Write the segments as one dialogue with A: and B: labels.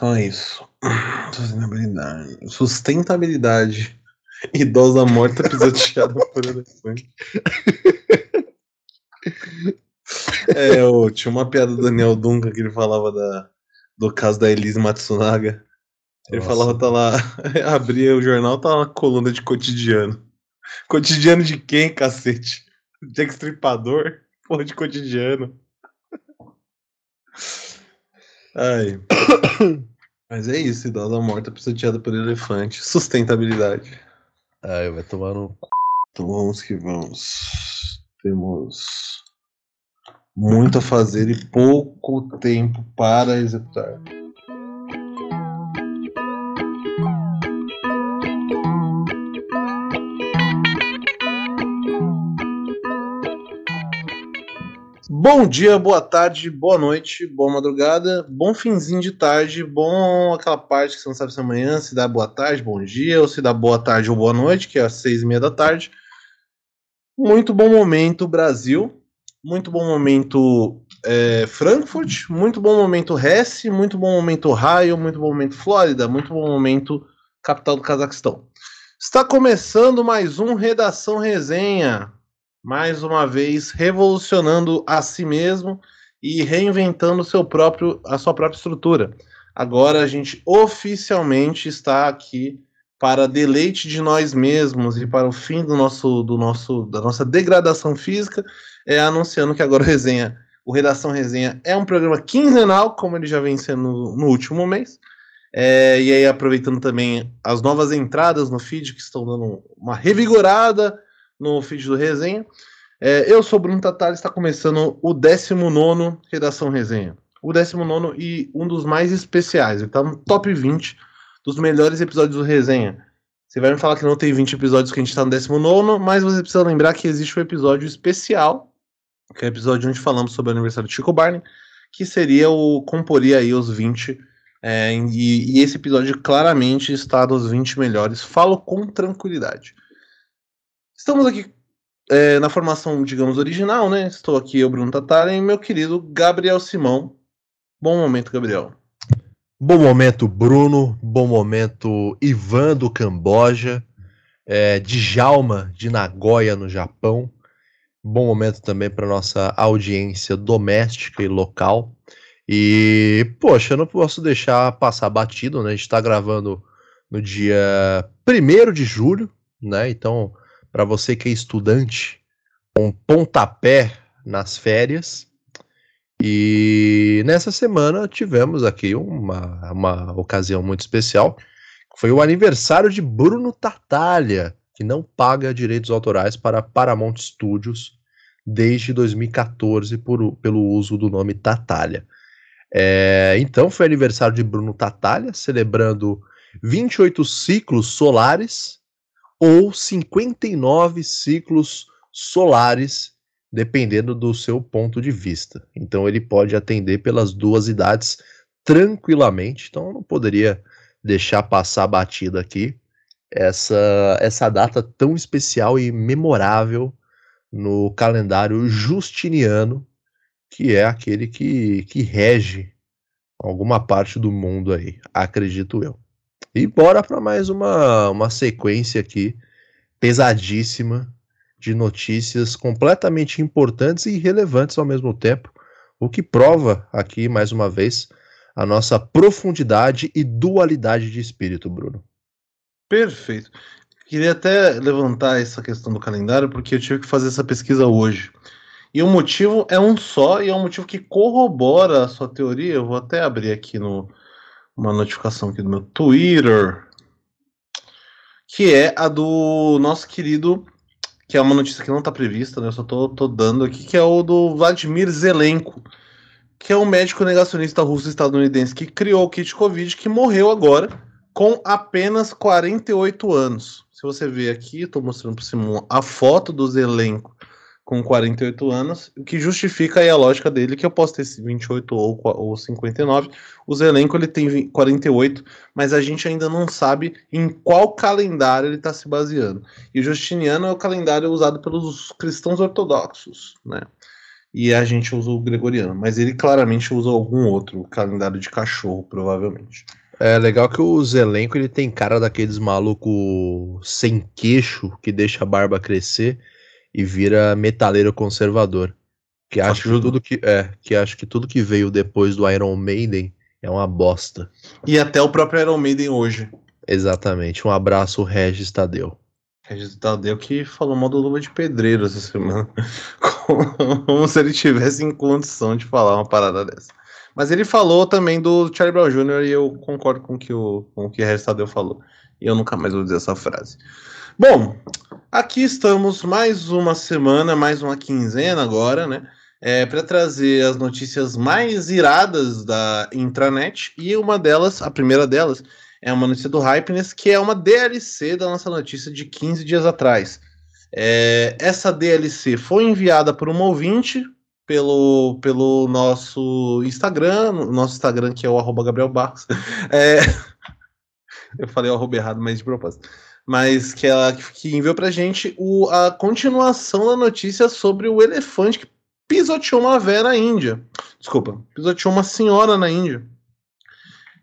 A: Então é isso. Sustentabilidade. Sustentabilidade. Idosa morta pisoteada por elefante. É, eu, tinha uma piada do Daniel Duncan que ele falava da, do caso da Elise Matsunaga. Ele
B: Nossa.
A: falava, tá lá, abria o jornal, tá uma coluna de cotidiano. Cotidiano de quem, cacete? Jack Stripador? Porra de cotidiano. Ai. Mas é isso, idosa morta pisoteada por elefante. Sustentabilidade.
B: Ai, vai tomar no. cu.
A: Então vamos que vamos. Temos muito a fazer e pouco tempo para executar. Bom dia, boa tarde, boa noite, boa madrugada, bom finzinho de tarde, bom aquela parte que você não sabe se é amanhã, se dá boa tarde, bom dia, ou se dá boa tarde ou boa noite, que é às seis e meia da tarde. Muito bom momento, Brasil. Muito bom momento, é, Frankfurt. Muito bom momento, Hesse. Muito bom momento, Ohio. Muito bom momento, Flórida. Muito bom momento, capital do Cazaquistão. Está começando mais um Redação Resenha. Mais uma vez, revolucionando a si mesmo e reinventando seu próprio, a sua própria estrutura. Agora a gente oficialmente está aqui para deleite de nós mesmos e para o fim do nosso, do nosso, da nossa degradação física, é anunciando que agora o Resenha, o Redação Resenha é um programa quinzenal, como ele já vem sendo no, último mês. É, e aí, aproveitando também as novas entradas no feed, que estão dando uma revigorada no feed do Resenha. É, eu sou Bruno Tatari, está começando o 19 Redação Resenha. O 19 e um dos mais especiais, ele está no top 20 dos melhores episódios do Resenha. Você vai me falar que não tem 20 episódios que a gente tá no 19, mas você precisa lembrar que existe um episódio especial, que é o episódio onde falamos sobre o aniversário de Chico Barney, que seria o comporia aí os 20. é, e, e esse episódio claramente está nos 20 melhores. Falo com tranquilidade. Estamos aqui é, na formação, digamos, original, né? Estou aqui, eu, Bruno Tatara, e meu querido Gabriel Simão. Bom momento, Gabriel.
B: Bom momento, Bruno. Bom momento, Ivan do Camboja. É, Djalma de Nagoya, no Japão. Bom momento também para nossa audiência doméstica e local. E, poxa, eu não posso deixar passar batido, né? A gente está gravando no dia 1 de julho, né? Então, para você que é estudante, um pontapé nas férias. E nessa semana tivemos aqui uma, uma ocasião muito especial. Foi o aniversário de Bruno Tartaglia, que não paga direitos autorais para Paramount Studios desde 2014 por, pelo uso do nome Tartaglia. É, então foi aniversário de Bruno Tartaglia, celebrando 28 ciclos solares ou 59 ciclos solares, dependendo do seu ponto de vista. Então ele pode atender pelas duas idades tranquilamente. Então eu não poderia deixar passar batido aqui essa, essa data tão especial e memorável no calendário justiniano, que é aquele que, que rege alguma parte do mundo aí, acredito eu. E bora para mais uma, uma sequência aqui pesadíssima de notícias completamente importantes e relevantes ao mesmo tempo, o que prova aqui mais uma vez a nossa profundidade e dualidade de espírito, Bruno.
A: Perfeito. Queria até levantar essa questão do calendário, porque eu tive que fazer essa pesquisa hoje. E o motivo é um só, e é um motivo que corrobora a sua teoria. Eu vou até abrir aqui no, uma notificação aqui do meu Twitter, que é a do nosso querido, que é uma notícia que não está prevista, né? Eu só tô, tô dando aqui, que é o do Vladimir Zelenko, que é um médico negacionista russo-estadunidense que criou o kit Covid, que morreu agora com apenas 48 anos. Se você ver aqui, estou mostrando para o Simão a foto do Zelenko com 48 anos, o que justifica aí a lógica dele, que eu posso ter 28 ou, ou 59. O Zelenko ele tem 48, mas a gente ainda não sabe em qual calendário ele está se baseando. E o Justiniano é o calendário usado pelos cristãos ortodoxos, né? e a gente usa o gregoriano, mas ele claramente usa algum outro calendário de cachorro, provavelmente.
B: É legal que o Zelenko ele tem cara daqueles maluco sem queixo que deixa a barba crescer e vira metaleiro conservador. Que acha que tudo que é, que acho que tudo que veio depois do Iron Maiden é uma bosta.
A: E até o próprio Iron Maiden hoje.
B: Exatamente. Um abraço, Regis Tadeu.
A: Regis Tadeu que falou mal do Luva de Pedreiro essa semana. Como se ele tivesse em condição de falar uma parada dessa. Mas ele falou também do Charlie Brown Jr. e eu concordo com que o, com o que Regis Tadeu falou. E eu nunca mais vou dizer essa frase. Bom, aqui estamos mais uma semana, mais uma quinzena agora, né? É, para trazer as notícias mais iradas da intranet. E uma delas, a primeira delas, é uma notícia do Hypeness, que é uma DLC da nossa notícia de 15 dias atrás. É, essa DLC foi enviada por um ouvinte pelo, pelo nosso Instagram, nosso Instagram que é o arroba Gabriel Barros. É, eu falei o arroba errado, mas de propósito. Mas que ela que enviou pra gente o, a continuação da notícia sobre o elefante que pisoteou uma na Índia. Desculpa, pisoteou uma senhora na Índia.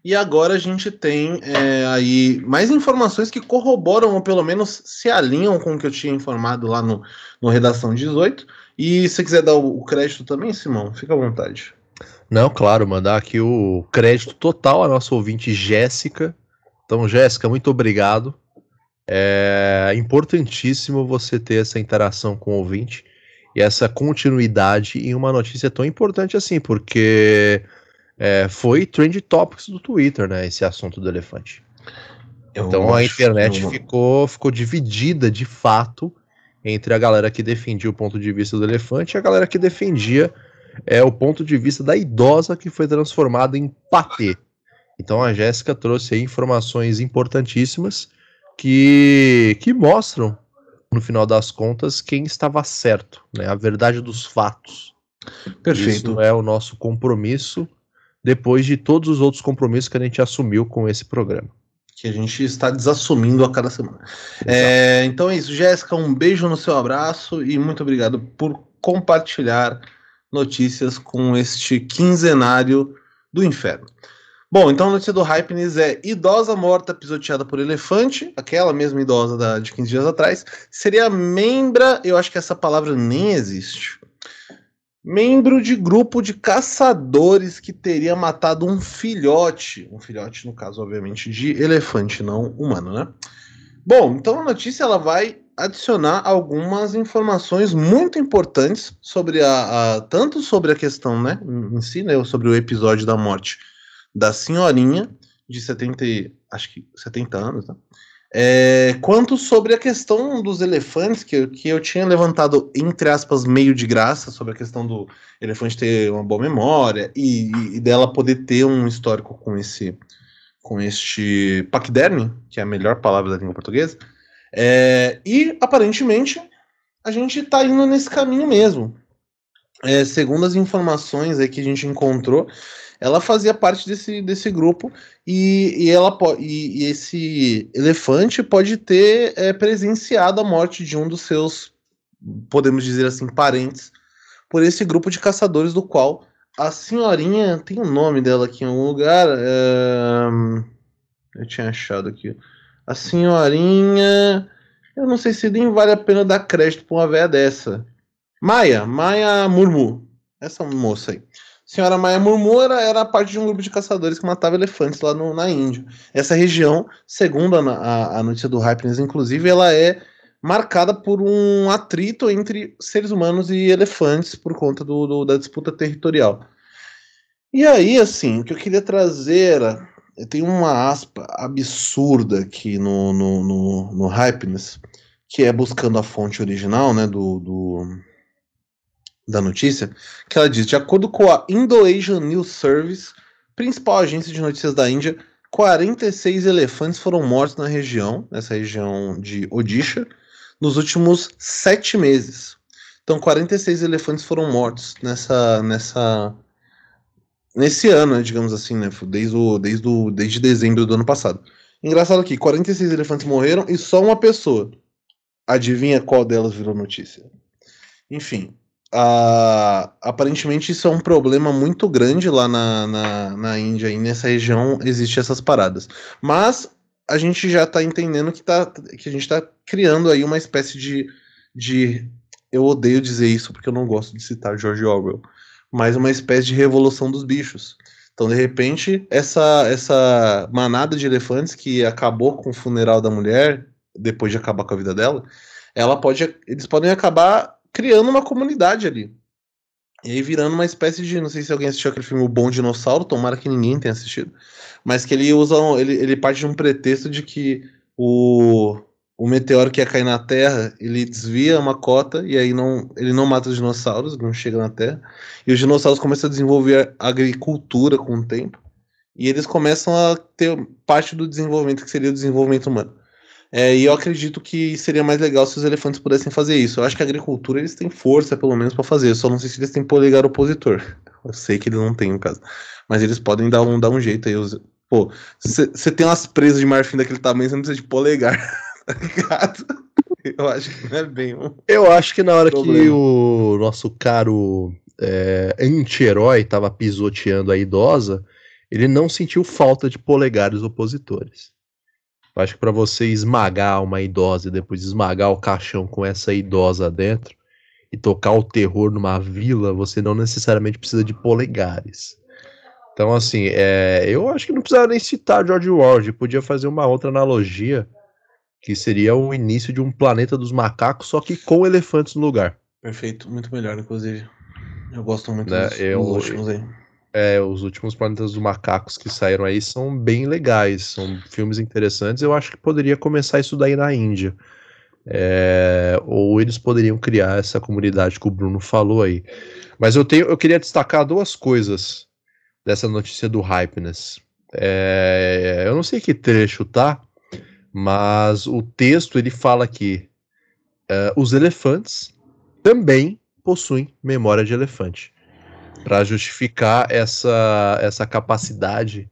A: E agora a gente tem é, aí mais informações que corroboram, ou pelo menos se alinham com o que eu tinha informado lá no, no Redação 18. E se quiser dar o, o crédito também, Simão, fica à vontade.
B: Não, claro, mandar aqui o crédito total à nossa ouvinte Jéssica. Então, Jéssica, muito obrigado. É importantíssimo você ter essa interação com o ouvinte e essa continuidade em uma notícia tão importante assim, porque é, foi trend topics do Twitter, né? Esse assunto do elefante. Eu então a internet ficou, ficou dividida de fato entre a galera que defendia o ponto de vista do elefante e a galera que defendia é, o ponto de vista da idosa que foi transformada em patê. Então a Jéssica trouxe aí informações importantíssimas que, que mostram, no final das contas, quem estava certo, né? A verdade dos fatos. Perfeito. Isso é o nosso compromisso depois de todos os outros compromissos que a gente assumiu com esse programa.
A: Que a gente está desassumindo a cada semana. É, então é isso, Jéssica, um beijo no seu abraço e muito obrigado por compartilhar notícias com este quinzenário do inferno. Bom, então a notícia do Hypeness é idosa morta pisoteada por elefante, aquela mesma idosa da, de 15 dias atrás, seria membra, eu acho que essa palavra nem existe, membro de grupo de caçadores que teria matado um filhote, um filhote no caso obviamente de elefante, não humano, né? Bom, então a notícia ela vai adicionar algumas informações muito importantes sobre a, a tanto sobre a questão, né, em si, né, sobre o episódio da morte da senhorinha de 70, acho que 70 anos, né? É, quanto sobre a questão dos elefantes, que, que eu tinha levantado, entre aspas, meio de graça, sobre a questão do elefante ter uma boa memória e, e dela poder ter um histórico com esse com este paquiderme, que é a melhor palavra da língua portuguesa. É, e aparentemente a gente está indo nesse caminho mesmo. É, segundo as informações aí que a gente encontrou, ela fazia parte desse, desse grupo e, e ela e, e esse elefante pode ter é, presenciado a morte de um dos seus, podemos dizer assim, parentes, por esse grupo de caçadores do qual a senhorinha tem o um nome dela aqui em algum lugar. É, eu tinha achado aqui. A senhorinha. Eu não sei se nem vale a pena dar crédito pra uma véia dessa. Maia, Maia Murmu. Essa moça aí. Senhora Maia Murmura era parte de um grupo de caçadores que matava elefantes lá no, na Índia. Essa região, segundo a, a, a notícia do Hypeness, inclusive, ela é marcada por um atrito entre seres humanos e elefantes por conta do, do, da disputa territorial. E aí, assim, o que eu queria trazer era. Tem uma aspa absurda aqui no, no, no, no que é buscando a fonte original, né, do, do da notícia, que ela diz: de acordo com a Indo-Asian News Service, principal agência de notícias da Índia, 46 elefantes foram mortos na região, nessa região de Odisha, nos últimos sete meses. Então, 46 elefantes foram mortos nessa, nessa, nesse ano, né, digamos assim, né? Desde, o, desde, o, desde dezembro do ano passado. Engraçado aqui, 46 elefantes morreram e só uma pessoa. Adivinha qual delas virou notícia? Enfim, aparentemente isso é um problema muito grande lá na, na, na Índia e nessa região existe essas paradas. Mas a gente já está entendendo que, tá, que a gente está criando aí uma espécie de, de. Eu odeio dizer isso porque eu não gosto de citar George Orwell, mas uma espécie de revolução dos bichos. Então, de repente, essa, essa manada de elefantes que acabou com o funeral da mulher, depois de acabar com a vida dela, ela pode, eles podem acabar criando uma comunidade ali. E aí virando uma espécie de. Não sei se alguém assistiu aquele filme O Bom Dinossauro, tomara que ninguém tenha assistido. Mas que ele usa. Ele, ele parte de um pretexto de que o, o meteoro que ia cair na Terra, ele desvia uma cota e aí não, ele não mata os dinossauros, não chega na Terra. E os dinossauros começam a desenvolver agricultura com o tempo. E eles começam a ter parte do desenvolvimento que seria o desenvolvimento humano. É, e eu acredito que seria mais legal se os elefantes pudessem fazer isso. Eu acho que a agricultura eles têm força, pelo menos, para fazer. Eu só não sei se eles têm polegar opositor. Eu sei que eles não têm, no caso. Mas eles podem dar um, dar um jeito aí. Pô, você tem umas presas de marfim daquele tamanho, você não precisa de polegar. tá ligado? Eu acho que não é bem. Um
B: eu acho que na hora problema. que o nosso caro é, anti-herói tava pisoteando a idosa, ele não sentiu falta de polegares opositores. Eu acho que para você esmagar uma idosa e depois esmagar o caixão com essa idosa dentro e tocar o terror numa vila, você não necessariamente precisa de polegares. Então, assim, é, eu acho que não precisava nem citar George Orwell, podia fazer uma outra analogia, que seria o início de um planeta dos macacos, só que com elefantes no lugar.
A: Perfeito, muito melhor, inclusive. Eu gosto muito
B: né? dos, eu, dos últimos aí. É, os últimos Planetas dos Macacos que saíram aí são bem legais, são filmes interessantes. Eu acho que poderia começar isso daí na Índia. É, ou eles poderiam criar essa comunidade que o Bruno falou aí. Mas eu, tenho, eu queria destacar duas coisas dessa notícia do Hypeness. É, eu não sei que trecho tá, mas o texto ele fala que é, os elefantes também possuem memória de elefante para justificar essa, essa capacidade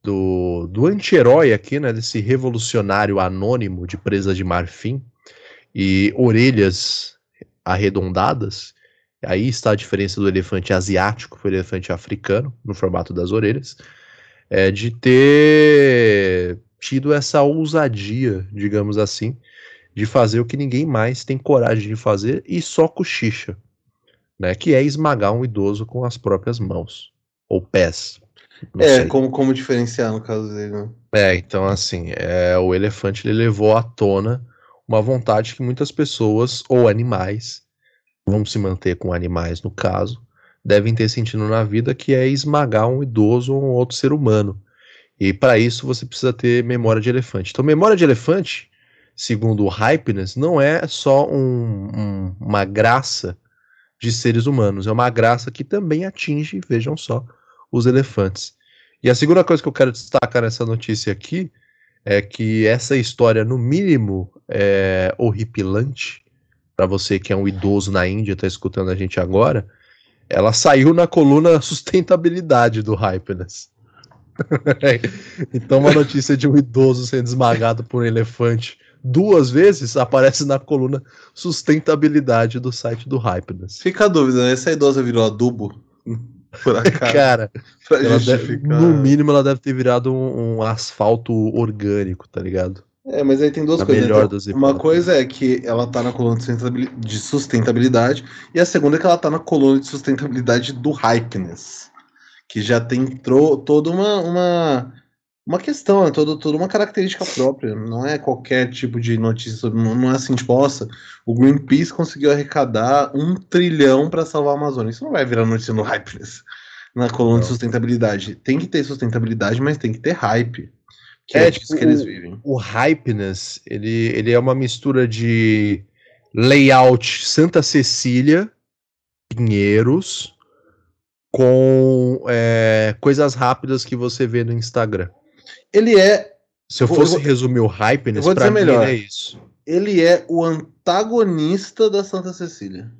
B: do, do anti-herói aqui, né, desse revolucionário anônimo de presa de marfim e orelhas arredondadas. Aí está a diferença do elefante asiático para o elefante africano, no formato das orelhas, é de ter tido essa ousadia, digamos assim, de fazer o que ninguém mais tem coragem de fazer e só cochicha né, que é esmagar um idoso com as próprias mãos ou pés.
A: É, como, como diferenciar no caso dele, né?
B: É, então assim, é, o elefante ele levou à tona uma vontade que muitas pessoas ou animais, vamos se manter com animais no caso, devem ter sentido na vida, que é esmagar um idoso ou um outro ser humano. E para isso você precisa ter memória de elefante. Então, memória de elefante, segundo o Hypeness, não é só um, um, uma graça de seres humanos. É uma graça que também atinge, vejam só, os elefantes. E a segunda coisa que eu quero destacar nessa notícia aqui é que essa história, no mínimo, é horripilante. Para você que é um idoso na Índia, está escutando a gente agora, ela saiu na coluna sustentabilidade do Hypeness. então, uma notícia de um idoso sendo esmagado por um elefante duas vezes aparece na coluna sustentabilidade do site do Hypeness.
A: Fica a dúvida, né? Essa idosa virou adubo?
B: Por acaso, Cara, deve, no mínimo ela deve ter virado um, um, asfalto orgânico, tá ligado?
A: É, mas aí tem duas coisas.
B: Melhor
A: então, uma coisa é que ela tá na coluna de sustentabilidade, e a segunda é que ela tá na coluna de sustentabilidade do Hypeness, que já tem toda uma, uma uma questão, é todo, toda uma característica própria. Não é qualquer tipo de notícia sobre. Não é assim, tipo, nossa, o Greenpeace conseguiu arrecadar um trilhão para salvar a Amazônia. Isso não vai virar notícia no Hypeness, na coluna não. de sustentabilidade. Tem que ter sustentabilidade, mas tem que ter hype.
B: Que é, é tipo, que eles vivem. O, o Hypeness, ele, ele é uma mistura de layout Santa Cecília, Pinheiros, com é, coisas rápidas que você vê no Instagram.
A: Ele é.
B: Se eu fosse vou, resumir o hype nesse
A: vou dizer melhor. é isso. Ele é o antagonista da Santa Cecília.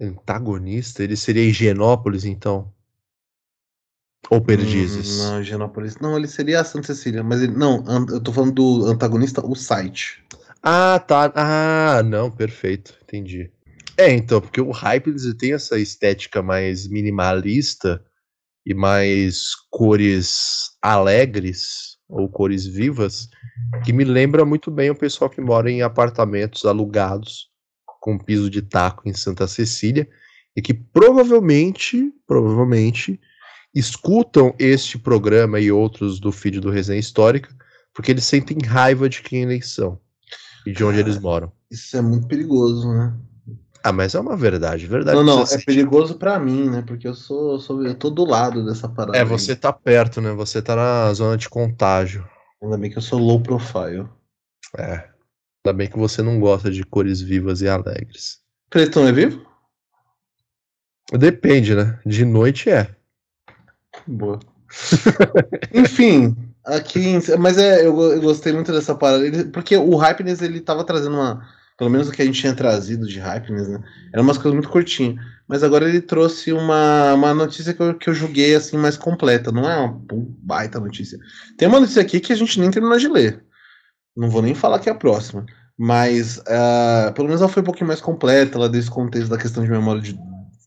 B: Antagonista? Ele seria Higienópolis, então? Ou Perdizes?
A: Hum, não, Higienópolis. Não, ele seria a Santa Cecília, mas ele. Não, eu tô falando do antagonista, o site.
B: Ah, tá. Ah, não, perfeito. Entendi. É, então, porque o hype tem essa estética mais minimalista e mais cores alegres ou cores vivas, que me lembra muito bem o pessoal que mora em apartamentos alugados com piso de taco em Santa Cecília e que provavelmente, provavelmente escutam este programa e outros do feed do Resenha Histórica porque eles sentem raiva de quem eles são e de onde eles moram.
A: Isso é muito perigoso, né?
B: Ah, mas é uma verdade, verdade.
A: Não, não, é perigoso para mim, né? Porque eu sou, sou, eu tô do lado dessa parada.
B: É, você aí. tá perto, né? Você tá na zona de contágio.
A: Ainda bem que eu sou low profile.
B: É. Ainda bem que você não gosta de cores vivas e alegres.
A: Pretão é vivo?
B: Depende, né? De noite é.
A: Boa. Enfim, aqui. Mas é, eu, eu, gostei muito dessa parada. Porque o Hypeness ele tava trazendo uma. Pelo menos o que a gente tinha trazido de Hypeness, né? Era umas coisas muito curtinhas. Mas agora ele trouxe uma, uma notícia que eu, que eu julguei assim mais completa. Não é uma baita notícia. Tem uma notícia aqui que a gente nem terminou de ler. Não vou nem falar que é a próxima. Mas uh, pelo menos ela foi um pouquinho mais completa. Ela deu esse contexto da questão de memória de,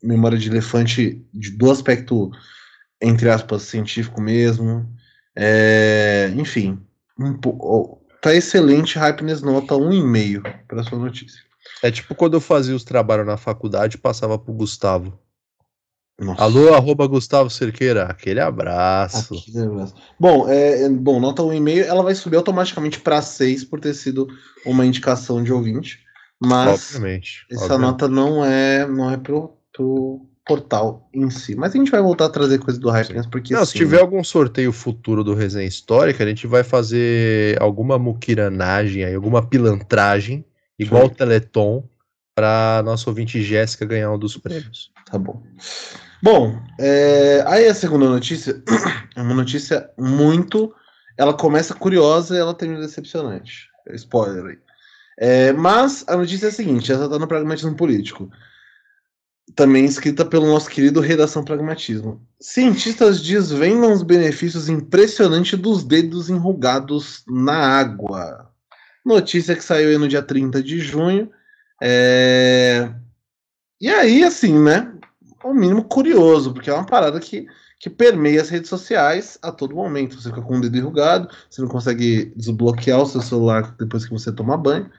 A: memória de elefante de, do aspecto, entre aspas, científico mesmo. É, enfim, um, tá excelente. Hypeness nota 1,5 para sua notícia.
B: É tipo quando eu fazia os trabalhos na faculdade passava pro Gustavo. Nossa. Alô, arroba Gustavo Cerqueira, aquele abraço. Aquele abraço.
A: Bom, é, é bom, nota 1,5, ela vai subir automaticamente para 6 por ter sido uma indicação de ouvinte. Mas obviamente, essa obviamente. nota não é, não é pro, pro portal em si. Mas a gente vai voltar a trazer coisa do Hypens, porque.
B: Não, sim, se tiver algum sorteio futuro do Resenha Histórica, a gente vai fazer alguma muquiranagem aí, alguma pilantragem, igual o Teleton, para nosso ouvinte Jéssica ganhar um dos prêmios.
A: Tá bom. Bom, é, aí a segunda notícia é uma notícia muito. Ela começa curiosa e ela termina decepcionante. Spoiler aí. É, mas a notícia é a seguinte: essa está no pragmatismo político. Também escrita pelo nosso querido Redação Pragmatismo. Cientistas desvendam os benefícios impressionantes dos dedos enrugados na água. Notícia que saiu aí no dia 30 de junho. É... E aí, assim, né? ao mínimo curioso, porque é uma parada que, que permeia as redes sociais a todo momento. Você fica com o dedo enrugado, você não consegue desbloquear o seu celular depois que você toma banho.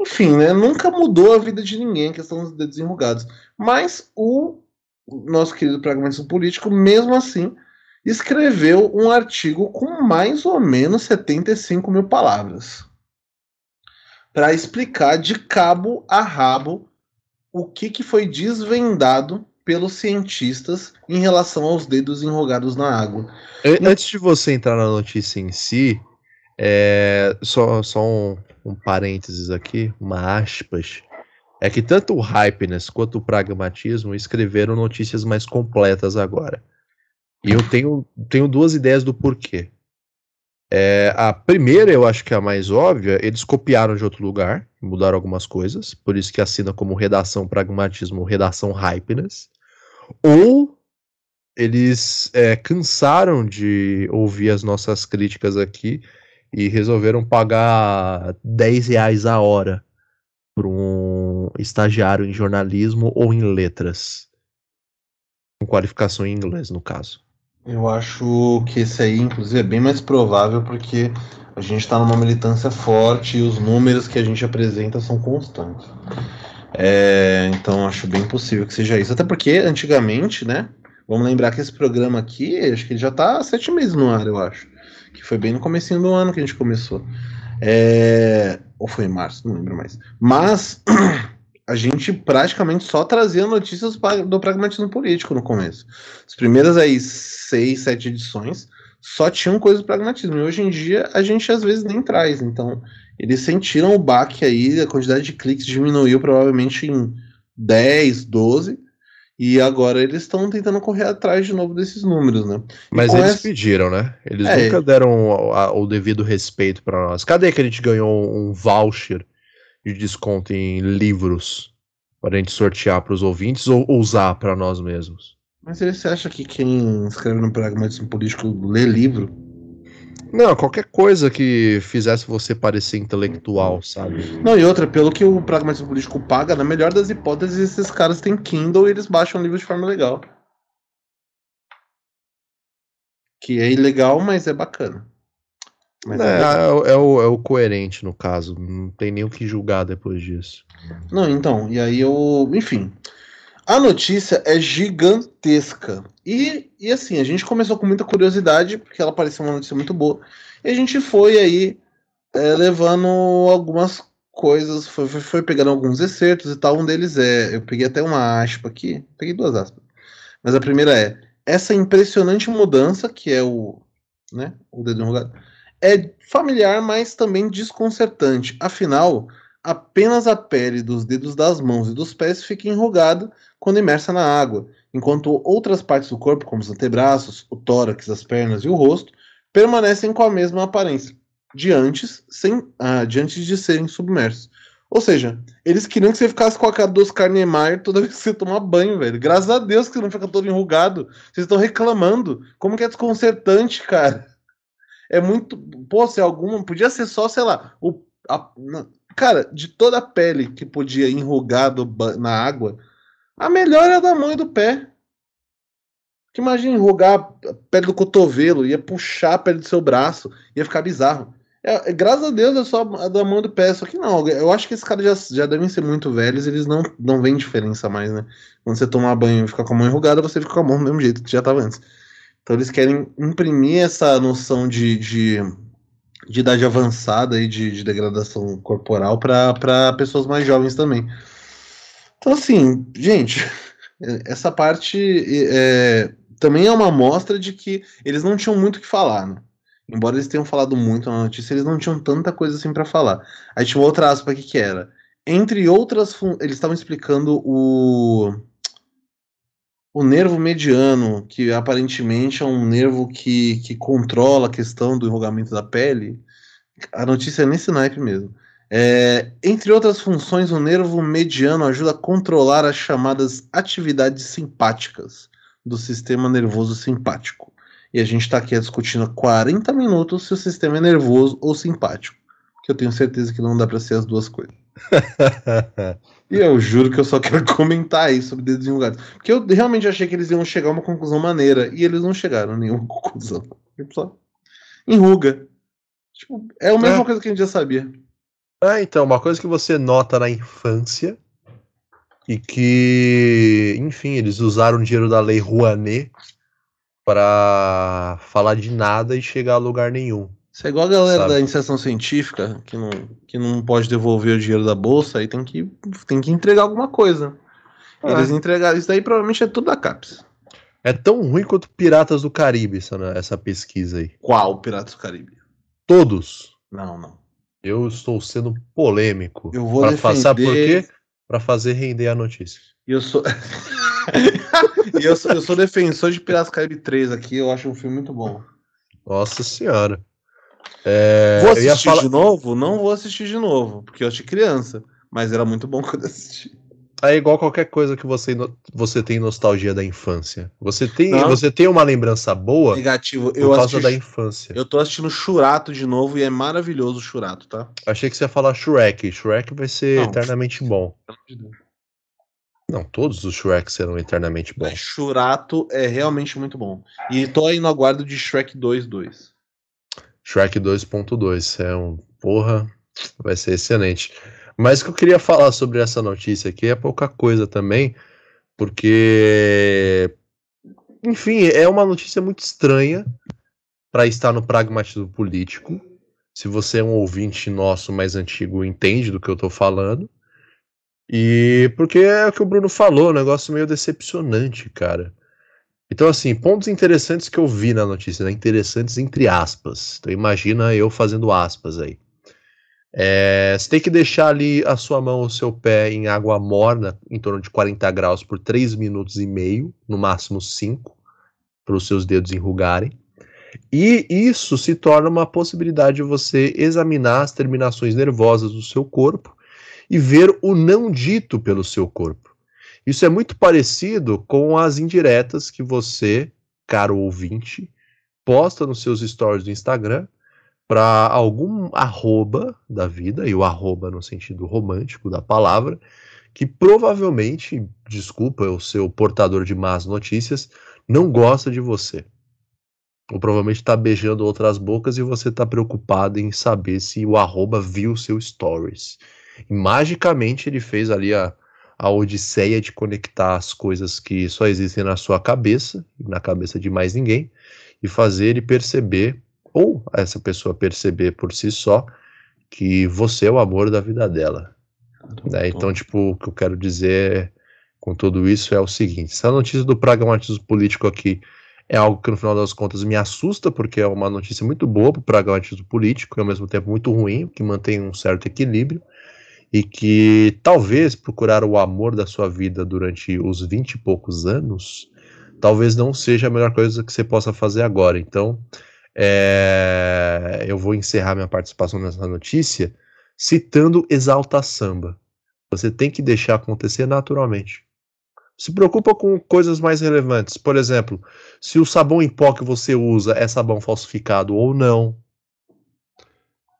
A: Enfim, né? Nunca mudou a vida de ninguém a questão dos dedos enrugados. Mas o nosso querido pragmatismo político, mesmo assim, escreveu um artigo com mais ou menos 75 mil palavras para explicar de cabo a rabo o que, que foi desvendado pelos cientistas em relação aos dedos enrugados na água.
B: Antes de você entrar na notícia em si, é, só, só um, um parênteses aqui, uma aspas. É que tanto o Hypeness quanto o Pragmatismo escreveram notícias mais completas agora. E eu tenho, tenho duas ideias do porquê. É, a primeira, eu acho que é a mais óbvia, eles copiaram de outro lugar, mudaram algumas coisas, por isso que assina como redação pragmatismo, redação hypeness ou eles é, cansaram de ouvir as nossas críticas aqui e resolveram pagar 10 reais a hora para um estagiário em jornalismo ou em letras. Com qualificação em inglês, no caso.
A: Eu acho que esse aí, inclusive, é bem mais provável porque a gente está numa militância forte e os números que a gente apresenta são constantes. É, então acho bem possível que seja isso. Até porque antigamente, né? Vamos lembrar que esse programa aqui, acho que ele já está sete meses no ar, eu acho. Que foi bem no comecinho do ano que a gente começou. É, ou foi em março, não lembro mais. Mas a gente praticamente só trazia notícias do pragmatismo político no começo. As primeiras aí seis, sete edições só tinham coisa do pragmatismo. E hoje em dia a gente às vezes nem traz. Então eles sentiram o baque aí, a quantidade de cliques diminuiu provavelmente em 10, 12. E agora eles estão tentando correr atrás de novo desses números, né?
B: Mas eles essa... pediram, né? Eles é, nunca deram o, o devido respeito para nós. Cadê que a gente ganhou um voucher de desconto em livros para a gente sortear para os ouvintes ou usar para nós mesmos?
A: Mas você acha que quem escreve no pragmatismo político lê livro?
B: Não, qualquer coisa que fizesse você parecer intelectual, sabe?
A: Não, e outra, pelo que o pragmatismo político paga, na melhor das hipóteses, esses caras têm Kindle e eles baixam livros de forma legal. Que é ilegal, mas é bacana.
B: Mas é, é, é, o, é o coerente no caso. Não tem nem o que julgar depois disso.
A: Não, então, e aí eu. Enfim. A notícia é gigantesca. E, e assim, a gente começou com muita curiosidade, porque ela parecia uma notícia muito boa. E a gente foi aí é, levando algumas coisas, foi, foi, foi, pegando alguns excertos e tal. Um deles é. Eu peguei até uma aspa aqui, peguei duas aspas. Mas a primeira é: essa impressionante mudança, que é o. Né, o dedo enrugado, é familiar, mas também desconcertante. Afinal, apenas a pele dos dedos das mãos e dos pés fica enrugada quando imersa na água, enquanto outras partes do corpo, como os antebraços, o tórax, as pernas e o rosto, permanecem com a mesma aparência de antes, sem, ah, de, antes de serem submersos. Ou seja, eles queriam que você ficasse com a cara do Oscar Niemeyer toda vez que você tomar banho, velho. Graças a Deus que você não fica todo enrugado. Vocês estão reclamando. Como que é desconcertante, cara. É muito. Pô, se alguma. Podia ser só, sei lá. O, a, cara, de toda a pele que podia enrugar do, na água, a melhor é a da mão e do pé. Que imagina enrugar a pele do cotovelo, ia puxar a pele do seu braço, ia ficar bizarro. É, é, graças a Deus é só a da mão e do pé, só que não, eu acho que esses caras já, já devem ser muito velhos, eles não, não veem diferença mais, né? Quando você tomar banho e ficar com a mão enrugada, você fica com a mão do mesmo jeito que já estava antes. Então eles querem imprimir essa noção de, de, de idade avançada e de, de degradação corporal para pessoas mais jovens também. Então, assim, gente, essa parte é, também é uma amostra de que eles não tinham muito o que falar, né? Embora eles tenham falado muito na notícia, eles não tinham tanta coisa assim para falar. Aí tinha outra aspa aqui que era. Entre outras, eles estavam explicando o o nervo mediano, que aparentemente é um nervo que, que controla a questão do enrugamento da pele. A notícia é nesse naipe mesmo. É, entre outras funções, o nervo mediano ajuda a controlar as chamadas atividades simpáticas do sistema nervoso simpático. E a gente está aqui discutindo há 40 minutos se o sistema é nervoso ou simpático. Que eu tenho certeza que não dá para ser as duas coisas. e eu juro que eu só quero comentar aí sobre dedos enrugados. Porque eu realmente achei que eles iam chegar a uma conclusão maneira. E eles não chegaram a nenhuma conclusão. Tipo, só enruga. Tipo, é a mesma é. coisa que a gente já sabia.
B: Ah, então, uma coisa que você nota na infância e que, enfim, eles usaram o dinheiro da lei Rouanet para falar de nada e chegar a lugar nenhum.
A: Isso é igual a galera sabe? da iniciação científica que não, que não pode devolver o dinheiro da bolsa e tem que, tem que entregar alguma coisa. É. Eles entregaram. Isso daí provavelmente é tudo da CAPES.
B: É tão ruim quanto Piratas do Caribe, essa, essa pesquisa aí.
A: Qual Piratas do Caribe?
B: Todos.
A: Não, não.
B: Eu estou sendo polêmico.
A: Eu vou pra defender...
B: Sabe por quê? Para fazer render a notícia.
A: Eu sou. e eu sou, eu sou defensor de Piratas do Caribe 3 aqui, eu acho um filme muito bom.
B: Nossa senhora.
A: É, vou assistir falar... de novo? Não vou assistir de novo, porque eu assisti criança. Mas era muito bom quando assisti.
B: É igual qualquer coisa que você, você tem nostalgia da infância. Você tem, você tem uma lembrança boa
A: Negativo.
B: por eu causa assisti, da infância.
A: Eu tô assistindo Churato de novo e é maravilhoso o Churato, tá?
B: Achei que você ia falar Shrek. Shrek vai ser Não, eternamente bom. Não, todos os Shreks serão eternamente bons.
A: Churato é realmente muito bom. E tô aí no aguardo de Shrek 2.2.
B: Shrek 2.2. É um. Porra, vai ser excelente. Mas o que eu queria falar sobre essa notícia aqui é pouca coisa também, porque. Enfim, é uma notícia muito estranha para estar no pragmatismo político. Se você é um ouvinte nosso mais antigo, entende do que eu tô falando. E porque é o que o Bruno falou, um negócio meio decepcionante, cara. Então, assim, pontos interessantes que eu vi na notícia, né? interessantes entre aspas. Então, imagina eu fazendo aspas aí. É, você tem que deixar ali a sua mão, o seu pé em água morna, em torno de 40 graus, por 3 minutos e meio, no máximo 5, para os seus dedos enrugarem. E isso se torna uma possibilidade de você examinar as terminações nervosas do seu corpo e ver o não dito pelo seu corpo. Isso é muito parecido com as indiretas que você, caro ouvinte, posta nos seus stories do Instagram, para algum arroba da vida, e o arroba no sentido romântico da palavra, que provavelmente, desculpa, o seu portador de más notícias, não gosta de você. Ou provavelmente está beijando outras bocas e você está preocupado em saber se o arroba viu seu stories. E magicamente ele fez ali a, a odisseia de conectar as coisas que só existem na sua cabeça, e na cabeça de mais ninguém, e fazer ele perceber ou essa pessoa perceber por si só que você é o amor da vida dela. Né? Então, tipo, o que eu quero dizer com tudo isso é o seguinte: essa notícia do pragmatismo político aqui é algo que no final das contas me assusta, porque é uma notícia muito boa para o pragmatismo político e ao mesmo tempo muito ruim, que mantém um certo equilíbrio e que talvez procurar o amor da sua vida durante os vinte e poucos anos talvez não seja a melhor coisa que você possa fazer agora. Então, é, eu vou encerrar minha participação nessa notícia citando Exalta Samba. Você tem que deixar acontecer naturalmente. Se preocupa com coisas mais relevantes. Por exemplo, se o sabão em pó que você usa é sabão falsificado ou não.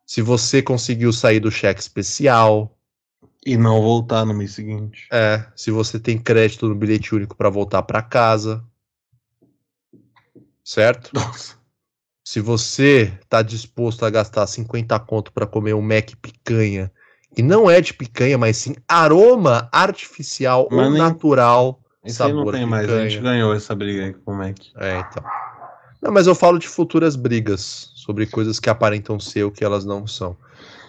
B: Se você conseguiu sair do cheque especial.
A: E não voltar no mês seguinte.
B: É, se você tem crédito no bilhete único para voltar para casa. Certo?
A: Nossa.
B: Se você está disposto a gastar 50 conto para comer um Mac picanha, que não é de picanha, mas sim aroma artificial mas ou nem... natural,
A: Esse sabor não tem picanha. mais, a gente ganhou essa briga aí com o Mac.
B: É, então. Não, mas eu falo de futuras brigas sobre coisas que aparentam ser o que elas não são.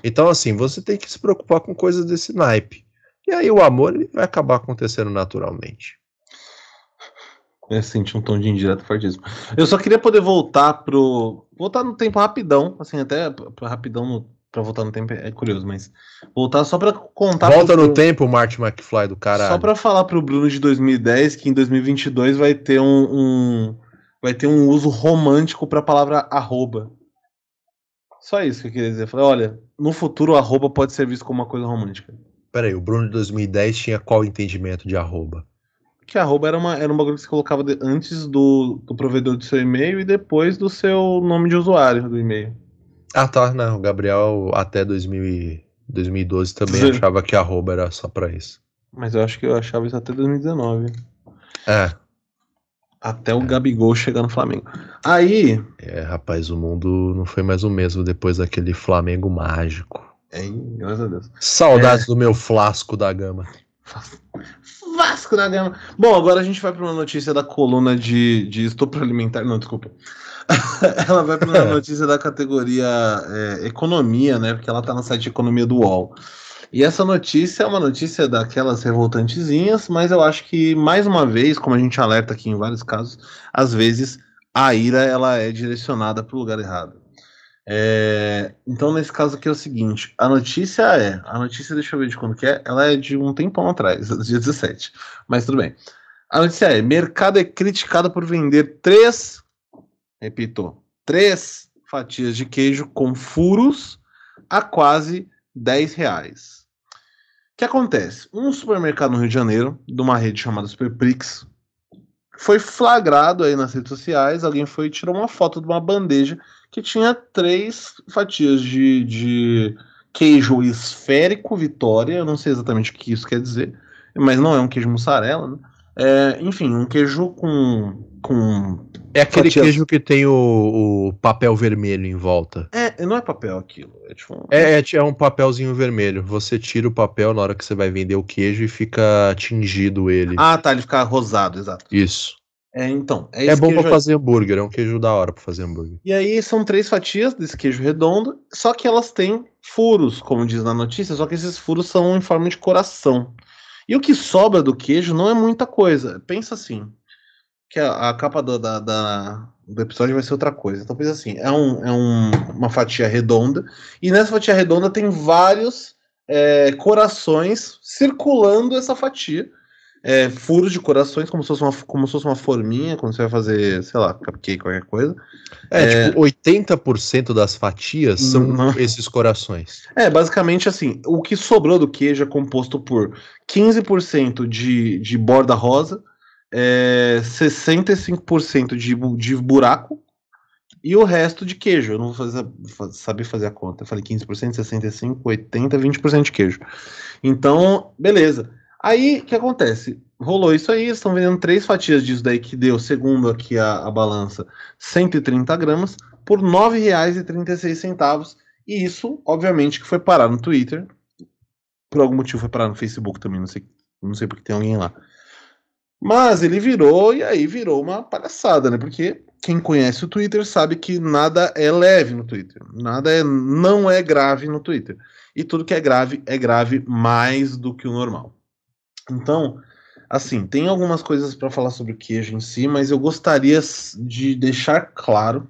B: Então, assim, você tem que se preocupar com coisas desse naipe. E aí o amor vai acabar acontecendo naturalmente.
A: Eu senti um tom de indireto fortíssimo. Eu só queria poder voltar pro. Voltar no tempo rapidão, assim, até rapidão no... pra voltar no tempo é curioso, mas. Voltar só pra contar.
B: Volta pro... no tempo, Martin McFly do caralho.
A: Só pra falar pro Bruno de 2010 que em 2022 vai ter um. um... Vai ter um uso romântico pra palavra arroba. Só isso que eu queria dizer. falei, olha, no futuro arroba pode ser visto como uma coisa romântica.
B: Peraí, o Bruno de 2010 tinha qual entendimento de arroba?
A: que arroba era, uma, era um bagulho que você colocava de, antes do, do provedor do seu e-mail e depois do seu nome de usuário do e-mail.
B: Ah, tá. Não, o Gabriel até 2000, 2012 também Sim. achava que arroba era só pra isso.
A: Mas eu acho que eu achava isso até 2019.
B: É.
A: Até o Gabigol chegar no Flamengo. Aí.
B: É, rapaz, o mundo não foi mais o mesmo depois daquele Flamengo mágico.
A: É, graças a Deus.
B: Saudades é... do meu flasco da gama.
A: Vasco da Gama. Bom, agora a gente vai para uma notícia da coluna de, de estupro alimentar. Não, desculpa. ela vai para uma notícia da categoria é, economia, né? Porque ela está no site Economia do UOL. E essa notícia é uma notícia daquelas revoltantezinhas, mas eu acho que, mais uma vez, como a gente alerta aqui em vários casos, às vezes a ira ela é direcionada para o lugar errado. É, então, nesse caso aqui é o seguinte: a notícia é. A notícia, deixa eu ver de quando que é. Ela é de um tempão atrás, dia 17. Mas tudo bem. A notícia é: mercado é criticado por vender três. Repito, três fatias de queijo com furos a quase 10 reais. O que acontece? Um supermercado no Rio de Janeiro, de uma rede chamada Superprix, foi flagrado aí nas redes sociais. Alguém foi e tirou uma foto de uma bandeja que tinha três fatias de, de queijo esférico Vitória. Eu não sei exatamente o que isso quer dizer, mas não é um queijo mussarela, né? É, enfim, um queijo com. com
B: é aquele fatias... queijo que tem o, o, papel vermelho em volta.
A: É, não é papel aquilo. É, tipo
B: um... é, é, é, um papelzinho vermelho. Você tira o papel na hora que você vai vender o queijo e fica tingido ele.
A: Ah, tá, ele fica rosado, exato.
B: Isso.
A: É, então.
B: É, é bom para fazer hambúrguer, é um queijo da hora para fazer hambúrguer.
A: E aí são três fatias desse queijo redondo, só que elas têm furos, como diz na notícia, só que esses furos são em forma de coração. E o que sobra do queijo não é muita coisa. Pensa assim, que a, a capa do, da, da, do episódio vai ser outra coisa. Então pensa assim, é, um, é um, uma fatia redonda, e nessa fatia redonda tem vários é, corações circulando essa fatia é, furos de corações, como se, fosse uma, como se fosse uma forminha, quando você vai fazer, sei lá, cupcake, qualquer coisa.
B: É, é tipo, 80% das fatias são uhum. esses corações.
A: É, basicamente assim, o que sobrou do queijo é composto por 15% de, de borda rosa, é, 65% de, de buraco, e o resto de queijo. Eu não vou fazer, saber fazer a conta. Eu falei 15%, 65%, 80%, 20% de queijo. Então, beleza. Aí, o que acontece? Rolou isso aí, estão vendendo três fatias disso daí, que deu, segundo aqui a, a balança, 130 gramas, por R$ 9,36. E isso, obviamente, que foi parar no Twitter. Por algum motivo foi parar no Facebook também, não sei, não sei porque tem alguém lá. Mas ele virou, e aí virou uma palhaçada, né? Porque quem conhece o Twitter sabe que nada é leve no Twitter. Nada é, não é grave no Twitter. E tudo que é grave é grave mais do que o normal. Então, assim, tem algumas coisas para falar sobre o queijo em si, mas eu gostaria de deixar claro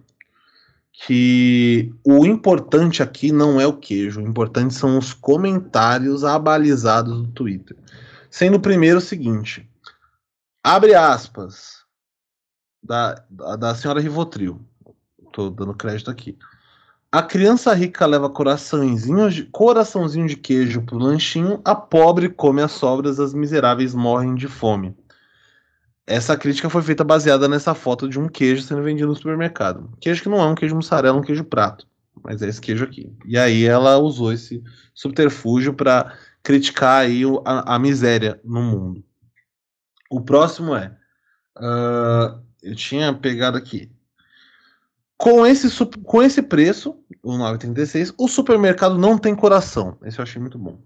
A: que o importante aqui não é o queijo, o importante são os comentários abalizados do Twitter. Sendo o primeiro o seguinte: abre aspas da, da, senhora Rivotril. Tô dando crédito aqui. A criança rica leva coraçãozinho de, coraçãozinho de queijo pro lanchinho, a pobre come as sobras, as miseráveis morrem de fome. Essa crítica foi feita baseada nessa foto de um queijo sendo vendido no supermercado. Queijo que não é um queijo mussarela, é um queijo prato, mas é esse queijo aqui. E aí ela usou esse subterfúgio para criticar aí a, a, miséria no mundo. O próximo é uh, eu tinha pegado aqui. Com esse, com esse preço, o 9,36, o supermercado não tem coração. Esse eu achei muito bom.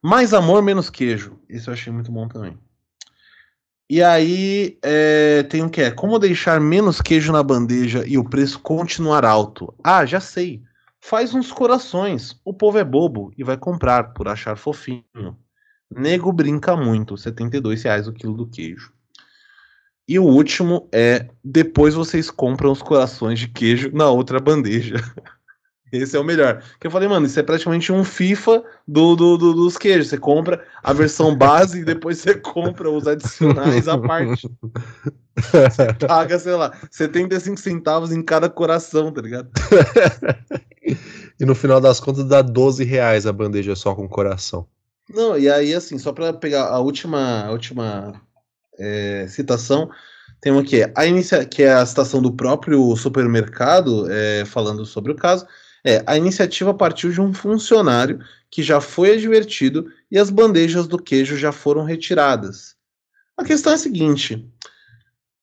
A: Mais amor, menos queijo. Esse eu achei muito bom também. E aí é, tem o que é como deixar menos queijo na bandeja e o preço continuar alto. Ah, já sei. Faz uns corações. O povo é bobo e vai comprar por achar fofinho. Nego brinca muito. 72 reais o quilo do queijo. E o último é depois vocês compram os corações de queijo na outra bandeja. Esse é o melhor. Que eu falei, mano, isso é praticamente um FIFA do, do, do, dos queijos. Você compra a versão base e depois você compra os adicionais à parte. Você paga, sei lá, 75 centavos em cada coração, tá ligado?
B: e no final das contas dá 12 reais a bandeja só com coração.
A: Não, e aí, assim, só pra pegar a última, a última é, citação, tem uma que é, a inicia que é a citação do próprio supermercado, é, falando sobre o caso, é, a iniciativa partiu de um funcionário que já foi advertido e as bandejas do queijo já foram retiradas. A questão é a seguinte: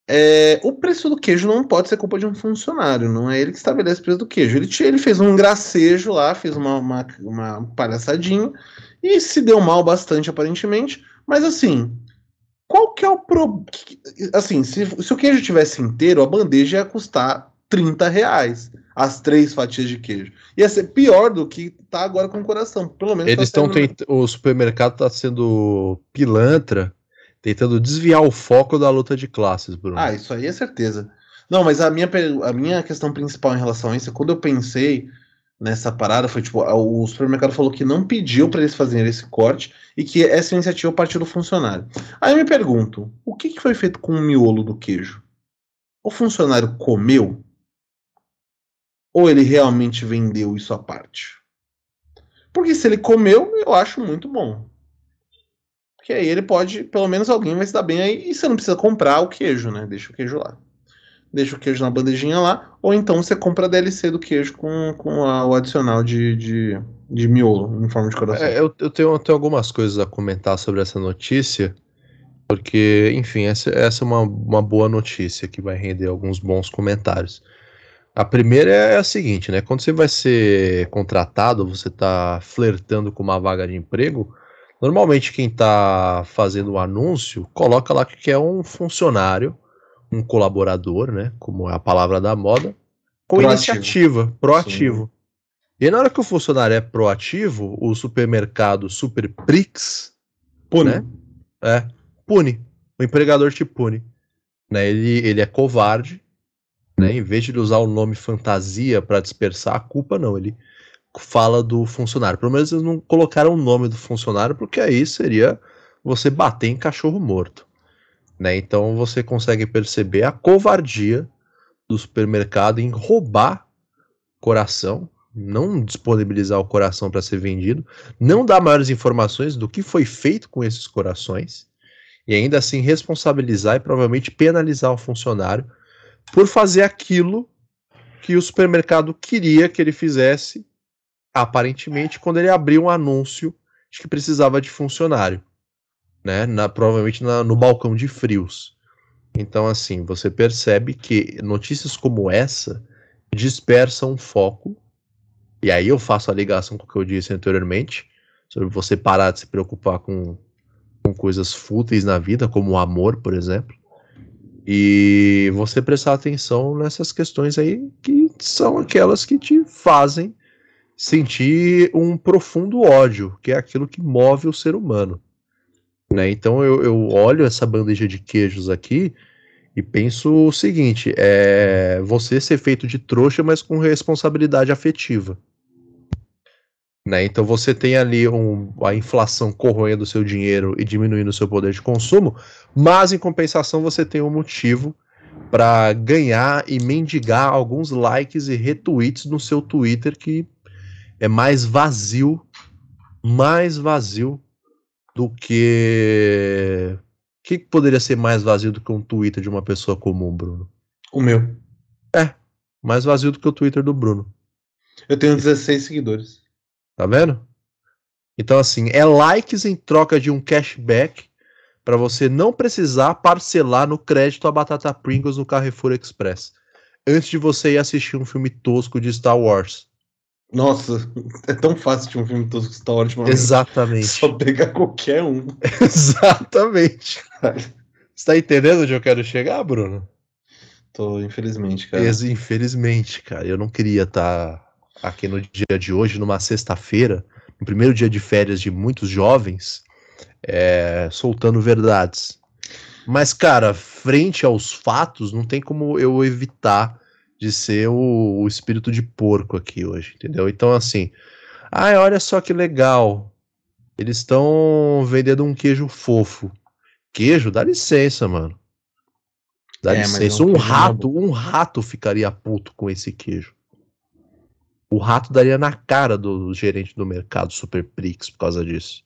A: é, o preço do queijo não pode ser culpa de um funcionário, não é ele que estabelece o preço do queijo. Ele, ele fez um gracejo lá, fez uma, uma, uma palhaçadinha e se deu mal bastante, aparentemente, mas assim, qual que é o problema? Assim, se, se, o queijo tivesse inteiro, a bandeja ia custar 30 reais. As três fatias de queijo. Ia ser pior do que tá agora com o coração. Pelo menos.
B: Eles estão tá tentando. O supermercado está sendo pilantra, tentando desviar o foco da luta de classes, Bruno.
A: Ah, isso aí é certeza. Não, mas a minha, a minha questão principal em relação a isso é quando eu pensei nessa parada foi tipo, o supermercado falou que não pediu para eles fazerem esse corte e que essa iniciativa partiu do funcionário. Aí eu me pergunto, o que, que foi feito com o miolo do queijo? O funcionário comeu? Ou ele realmente vendeu isso à parte? Porque se ele comeu, eu acho muito bom. Porque aí ele pode, pelo menos alguém vai se dar bem aí e você não precisa comprar o queijo, né? Deixa o queijo lá deixa o queijo na bandejinha lá, ou então você compra a DLC do queijo com, com a, o adicional de, de, de, miolo em forma de coração.
B: É, eu, eu, tenho, eu tenho algumas coisas a comentar sobre essa notícia, porque, enfim, essa, essa é uma, uma boa notícia que vai render alguns bons comentários. A primeira é a seguinte, né? Quando você vai ser contratado, você está flertando com uma vaga de emprego, normalmente quem está fazendo o anúncio coloca lá que é um funcionário um colaborador, né? Como é a palavra da moda, com proativo. iniciativa, proativo. Sim. E na hora que o funcionário é proativo, o supermercado Superprix pune. Né? É, pune. O empregador te pune. Né? Ele, ele é covarde, né? Em vez de usar o nome fantasia para dispersar a culpa, não. Ele fala do funcionário. Pelo menos eles não colocaram o nome do funcionário, porque aí seria você bater em cachorro morto. Né? Então você consegue perceber a covardia do supermercado em roubar coração, não disponibilizar o coração para ser vendido, não dar maiores informações do que foi feito com esses corações e ainda assim responsabilizar e provavelmente penalizar o funcionário por fazer aquilo que o supermercado queria que ele fizesse, aparentemente, quando ele abriu um anúncio de que precisava de funcionário, né? Na, provavelmente na, no balcão de frios. Então, assim, você percebe que notícias como essa dispersam foco. E aí eu faço a ligação com o que eu disse anteriormente, sobre você parar de se preocupar com, com coisas fúteis na vida, como o amor, por exemplo. E você prestar atenção nessas questões aí que são aquelas que te fazem sentir um profundo ódio, que é aquilo que move o ser humano. Né? Então eu, eu olho essa bandeja de queijos aqui e penso o seguinte: é você ser feito de trouxa, mas com responsabilidade afetiva. Né? Então você tem ali um, a inflação corroendo o seu dinheiro e diminuindo o seu poder de consumo, mas em compensação você tem um motivo para ganhar e mendigar alguns likes e retweets no seu Twitter que é mais vazio, mais vazio do que. O que poderia ser mais vazio do que um Twitter de uma pessoa comum, Bruno?
A: O meu.
B: É, mais vazio do que o Twitter do Bruno.
A: Eu tenho 16 seguidores.
B: Tá vendo? Então, assim, é likes em troca de um cashback para você não precisar parcelar no crédito a batata Pringles no Carrefour Express. Antes de você ir assistir um filme tosco de Star Wars.
A: Nossa, é tão fácil de um filme de Star Wars.
B: Exatamente.
A: Só pegar qualquer um.
B: Exatamente. Você tá entendendo onde eu quero chegar, Bruno?
A: Tô, infelizmente, cara.
B: Infelizmente, cara. Eu não queria estar tá aqui no dia de hoje, numa sexta-feira, no primeiro dia de férias de muitos jovens, é, soltando verdades. Mas, cara, frente aos fatos, não tem como eu evitar de ser o, o espírito de porco aqui hoje, entendeu? Então, assim, ai, olha só que legal. Eles estão vendendo um queijo fofo. Queijo, dá licença, mano. Dá é, licença. Um rato, um rato ficaria puto com esse queijo. O rato daria na cara do gerente do mercado Super Prix por causa disso.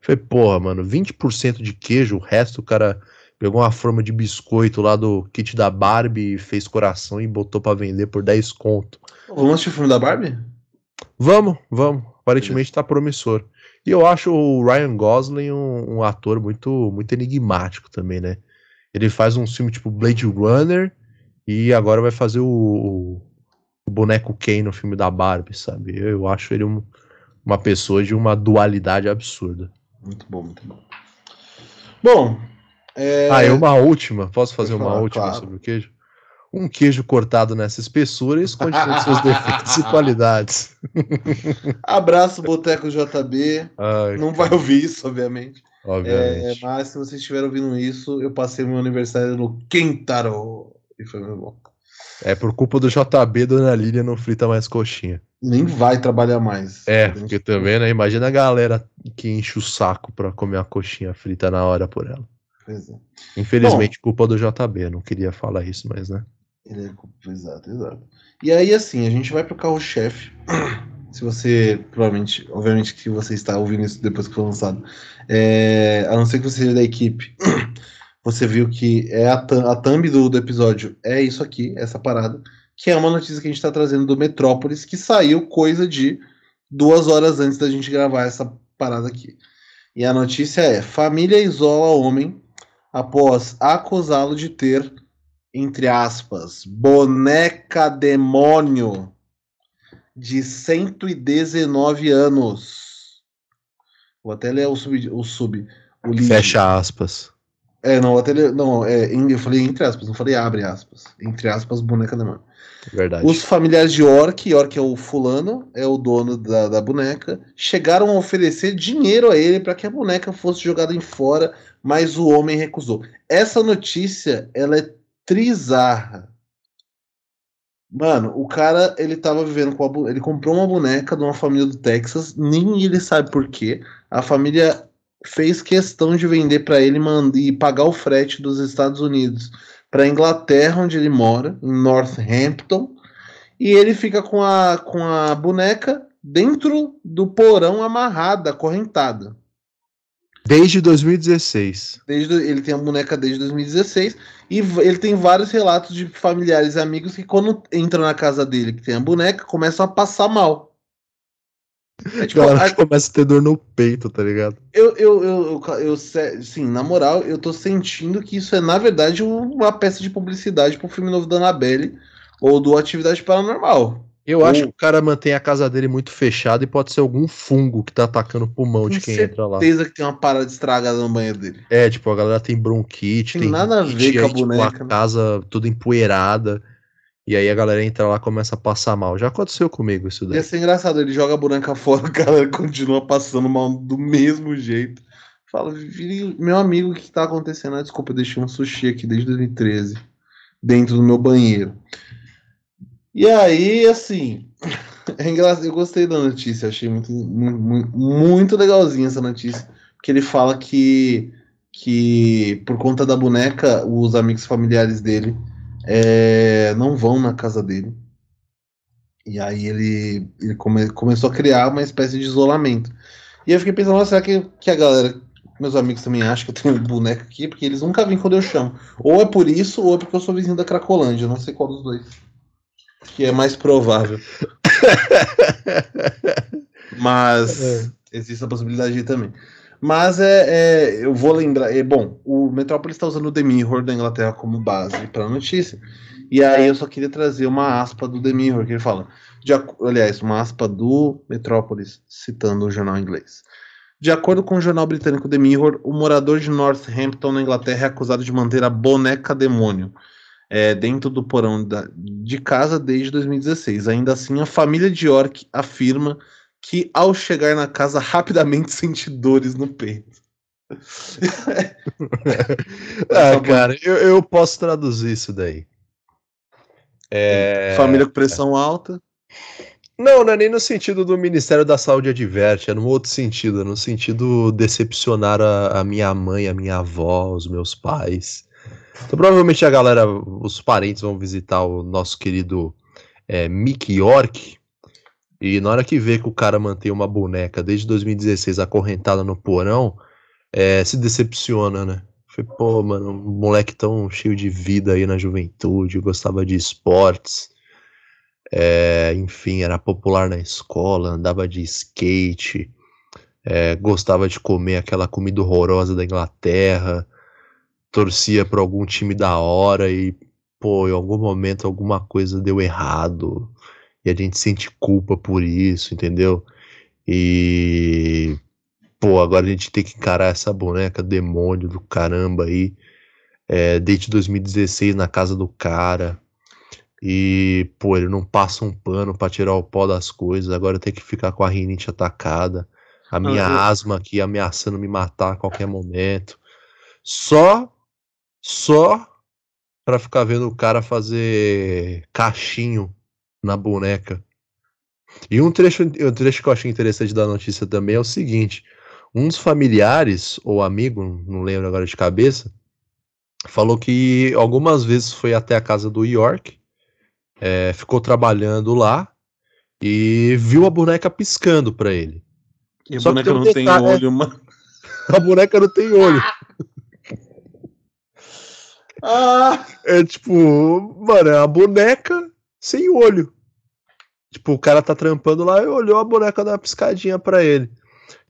B: Falei, porra, mano, 20% de queijo, o resto o cara pegou uma forma de biscoito lá do kit da Barbie, fez coração e botou para vender por 10 conto.
A: Vamos assistir o filme da Barbie?
B: Vamos, vamos. Aparentemente tá promissor. E eu acho o Ryan Gosling um, um, ator muito, muito enigmático também, né? Ele faz um filme tipo Blade Runner e agora vai fazer o, o boneco Ken no filme da Barbie, sabe? Eu, eu acho ele um, uma pessoa de uma dualidade absurda.
A: Muito bom, muito bom. Bom.
B: É... Ah, e uma última. Posso fazer uma última claro. sobre o queijo? Um queijo cortado nessa espessura esconde todos seus defeitos e qualidades.
A: Abraço, Boteco JB. Ai, Não cara. vai ouvir isso, obviamente.
B: Obviamente.
A: É, mas se vocês estiverem ouvindo isso, eu passei meu aniversário no Kentaro. E foi muito bom.
B: É por culpa do JB, Dona Lília não frita mais coxinha.
A: Nem vai trabalhar mais.
B: É, porque também, né? Imagina a galera que enche o saco pra comer a coxinha frita na hora por ela. Pois é. Infelizmente, Bom, culpa do JB. Não queria falar isso, mas né.
A: Ele é exato, exato. E aí, assim, a gente vai pro carro-chefe. Se você, provavelmente, obviamente que você está ouvindo isso depois que foi lançado, é, a não ser que você seja da equipe você viu que é a, a thumb do, do episódio é isso aqui, essa parada, que é uma notícia que a gente está trazendo do Metrópolis, que saiu coisa de duas horas antes da gente gravar essa parada aqui. E a notícia é: família isola homem após acusá-lo de ter, entre aspas, boneca demônio de 119 anos. Vou até ler o sub. O sub
B: o Fecha aspas.
A: É, não, até não, é, eu falei entre aspas, não falei abre aspas. Entre aspas, boneca mão.
B: Verdade.
A: Os familiares de Orc, Orc é o fulano, é o dono da, da boneca, chegaram a oferecer dinheiro a ele para que a boneca fosse jogada em fora, mas o homem recusou. Essa notícia, ela é trizarra. Mano, o cara, ele tava vivendo com a, ele comprou uma boneca de uma família do Texas, nem ele sabe por quê. A família fez questão de vender para ele e pagar o frete dos Estados Unidos para Inglaterra, onde ele mora, em Northampton, e ele fica com a, com a boneca dentro do porão amarrada, acorrentada.
B: Desde 2016.
A: Desde, ele tem a boneca desde 2016 e ele tem vários relatos de familiares e amigos que quando entram na casa dele que tem a boneca começam a passar mal.
B: É, tipo, a... começa a ter dor no peito, tá ligado?
A: Eu, eu, eu, eu, eu, sim, na moral, eu tô sentindo que isso é, na verdade, uma peça de publicidade pro filme novo da Annabelle ou do Atividade Paranormal.
B: Eu ou... acho que o cara mantém a casa dele muito fechada e pode ser algum fungo que tá atacando o pulmão de quem entra lá.
A: certeza que tem uma parada estragada no banheiro dele.
B: É, tipo, a galera tem bronquite,
A: tem, tem nada a ver com a boneca. Tipo,
B: a né? casa toda empoeirada. E aí a galera entra lá e começa a passar mal. Já aconteceu comigo isso daí.
A: Ia ser engraçado, ele joga a boneca fora, a galera continua passando mal do mesmo jeito. Fala, meu amigo, o que tá acontecendo? Ah, desculpa, eu deixei um sushi aqui desde 2013, dentro do meu banheiro. E aí, assim, é engraçado, eu gostei da notícia, achei muito, muito, muito legalzinha essa notícia, porque ele fala que, que por conta da boneca, os amigos familiares dele é, não vão na casa dele. E aí ele, ele come, começou a criar uma espécie de isolamento. E eu fiquei pensando, será que, que a galera, meus amigos também acham que eu tenho um boneco aqui? Porque eles nunca vêm quando eu chamo. Ou é por isso, ou é porque eu sou vizinho da Cracolândia. Não sei qual dos dois. Que é mais provável. Mas é. existe a possibilidade aí também. Mas é, é, eu vou lembrar. É, bom, o Metrópolis está usando o The Mirror da Inglaterra como base para a notícia. E aí eu só queria trazer uma aspa do The Mirror, que ele fala. De, aliás, uma aspa do Metrópolis, citando o jornal inglês. De acordo com o jornal britânico The Mirror, o morador de Northampton, na Inglaterra, é acusado de manter a boneca demônio é, dentro do porão da, de casa desde 2016. Ainda assim, a família de York afirma que ao chegar na casa rapidamente sente dores no peito.
B: ah, cara, eu, eu posso traduzir isso daí.
A: É... Família com pressão alta.
B: Não, não é nem no sentido do Ministério da Saúde adverte, é no outro sentido, é no sentido decepcionar a, a, minha mãe, a minha avó, os meus pais. Então, provavelmente a galera, os parentes vão visitar o nosso querido é, Mick York, e na hora que vê que o cara mantém uma boneca desde 2016 acorrentada no porão, é, se decepciona, né? Foi, pô, mano, um moleque tão cheio de vida aí na juventude, gostava de esportes, é, enfim, era popular na escola, andava de skate, é, gostava de comer aquela comida horrorosa da Inglaterra, torcia para algum time da hora e, pô, em algum momento alguma coisa deu errado e a gente sente culpa por isso, entendeu? E pô, agora a gente tem que encarar essa boneca demônio do caramba aí, é, desde 2016 na casa do cara. E, pô, ele não passa um pano para tirar o pó das coisas, agora tem que ficar com a rinite atacada, a minha ah, asma aqui ameaçando me matar a qualquer momento. Só, só para ficar vendo o cara fazer cachinho na boneca. E um trecho, um trecho que eu achei interessante da notícia também é o seguinte: um dos familiares, ou amigo, não lembro agora de cabeça, falou que algumas vezes foi até a casa do York, é, ficou trabalhando lá e viu a boneca piscando para ele.
A: E a Só boneca não tem olho, mano.
B: A boneca não tem olho.
A: Ah!
B: É tipo, mano, é a boneca sem olho. Tipo, o cara tá trampando lá e olhou a boneca da piscadinha para ele.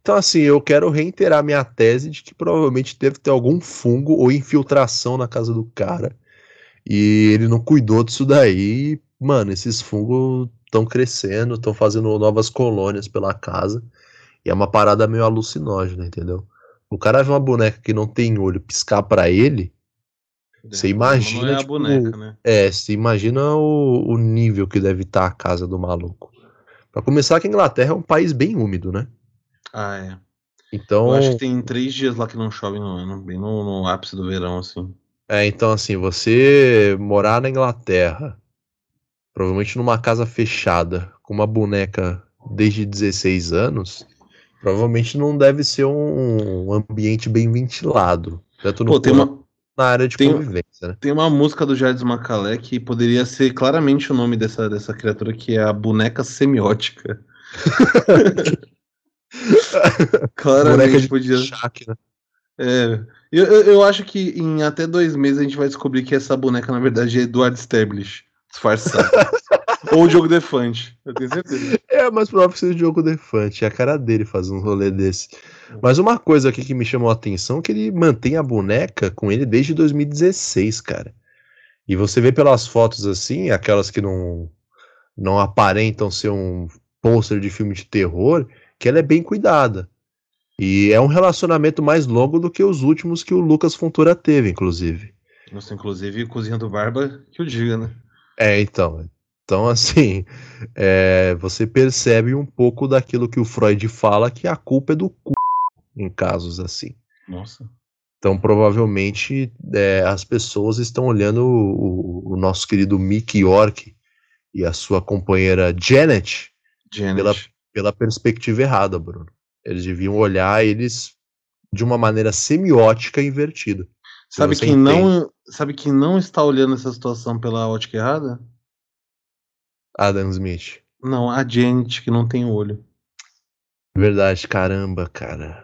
B: Então, assim, eu quero reiterar minha tese de que provavelmente deve ter algum fungo ou infiltração na casa do cara. E ele não cuidou disso daí. Mano, esses fungos estão crescendo, estão fazendo novas colônias pela casa. E é uma parada meio alucinógena, entendeu? O cara vê uma boneca que não tem olho piscar para ele, você imagina. Não é, tipo, boneca, né? é, você imagina o, o nível que deve estar tá a casa do maluco. Para começar, que a Inglaterra é um país bem úmido, né?
A: Ah, é.
B: Então.
A: Eu acho que tem três dias lá que não chove no ano, bem no, no ápice do verão, assim.
B: É, então, assim, você morar na Inglaterra, provavelmente numa casa fechada, com uma boneca desde 16 anos, provavelmente não deve ser um ambiente bem ventilado.
A: Tanto no Pô, tem uma,
B: na área de
A: tem,
B: convivência, né?
A: Tem uma música do Jardim Macalé que poderia ser claramente o nome dessa, dessa criatura, que é a boneca semiótica. Claramente podia. Shaq, né? É. Eu, eu, eu, acho que em até dois meses a gente vai descobrir que essa boneca, na verdade, é Eduardo Stablish, disfarçado. Ou o jogo Defante, eu tenho certeza.
B: É, mas provável seja o jogo Defante. É a cara dele fazer um rolê desse. Mas uma coisa aqui que me chamou a atenção é que ele mantém a boneca com ele desde 2016, cara. E você vê pelas fotos assim, aquelas que não, não aparentam ser um pôster de filme de terror, que ela é bem cuidada. E é um relacionamento mais longo do que os últimos que o Lucas Fontoura teve, inclusive.
A: Nossa, inclusive Cozinha do Barba, que o diga, né?
B: É, então. Então, assim, é, você percebe um pouco daquilo que o Freud fala, que a culpa é do cu em casos assim.
A: Nossa.
B: Então, provavelmente, é, as pessoas estão olhando o, o, nosso querido Mick York e a sua companheira Janet, Janet. Pela, pela perspectiva errada, Bruno. Eles deviam olhar eles de uma maneira semiótica invertida.
A: Sabe quem, não, sabe quem não está olhando essa situação pela ótica errada?
B: Adam Smith.
A: Não, a Janet, que não tem olho.
B: Verdade, caramba, cara.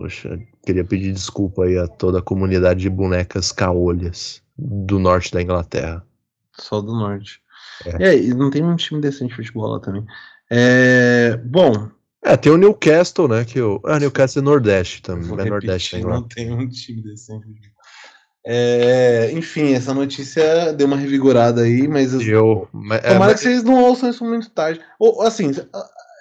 B: Poxa, queria pedir desculpa aí a toda a comunidade de bonecas caolhas do norte da Inglaterra.
A: Só do norte. É, é e não tem um time decente de futebol lá também. É, bom.
B: É, tem o Newcastle, né? Que o, ah, Newcastle é Nordeste também. É Nordeste
A: repetir, Não tem um time decente de futebol. É, enfim, essa notícia deu uma revigorada aí, mas.
B: Eu,
A: é, tomara mas... que vocês não ouçam isso muito tarde. Ou, assim,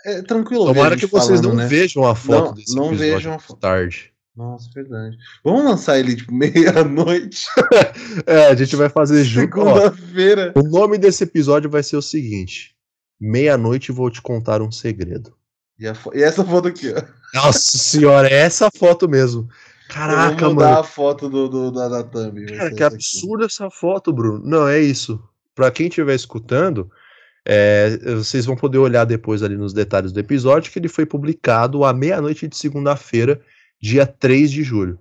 A: é, tranquilo.
B: Tomara que vocês falando, não né? vejam a foto
A: não, desse Não vejam a foto.
B: tarde.
A: Nossa, verdade. Vamos lançar ele tipo meia-noite.
B: é, a gente vai fazer junto.
A: Segunda-feira.
B: O nome desse episódio vai ser o seguinte: Meia-noite vou te contar um segredo.
A: E, e, essa foto aqui, ó.
B: Nossa senhora, é essa foto mesmo. Caraca,
A: eu vou
B: mano.
A: a foto do, do, da, da thumb.
B: Cara, que absurda essa foto, Bruno. Não, é isso. Pra quem estiver escutando, é, vocês vão poder olhar depois ali nos detalhes do episódio que ele foi publicado à meia-noite de segunda-feira, dia 3 de julho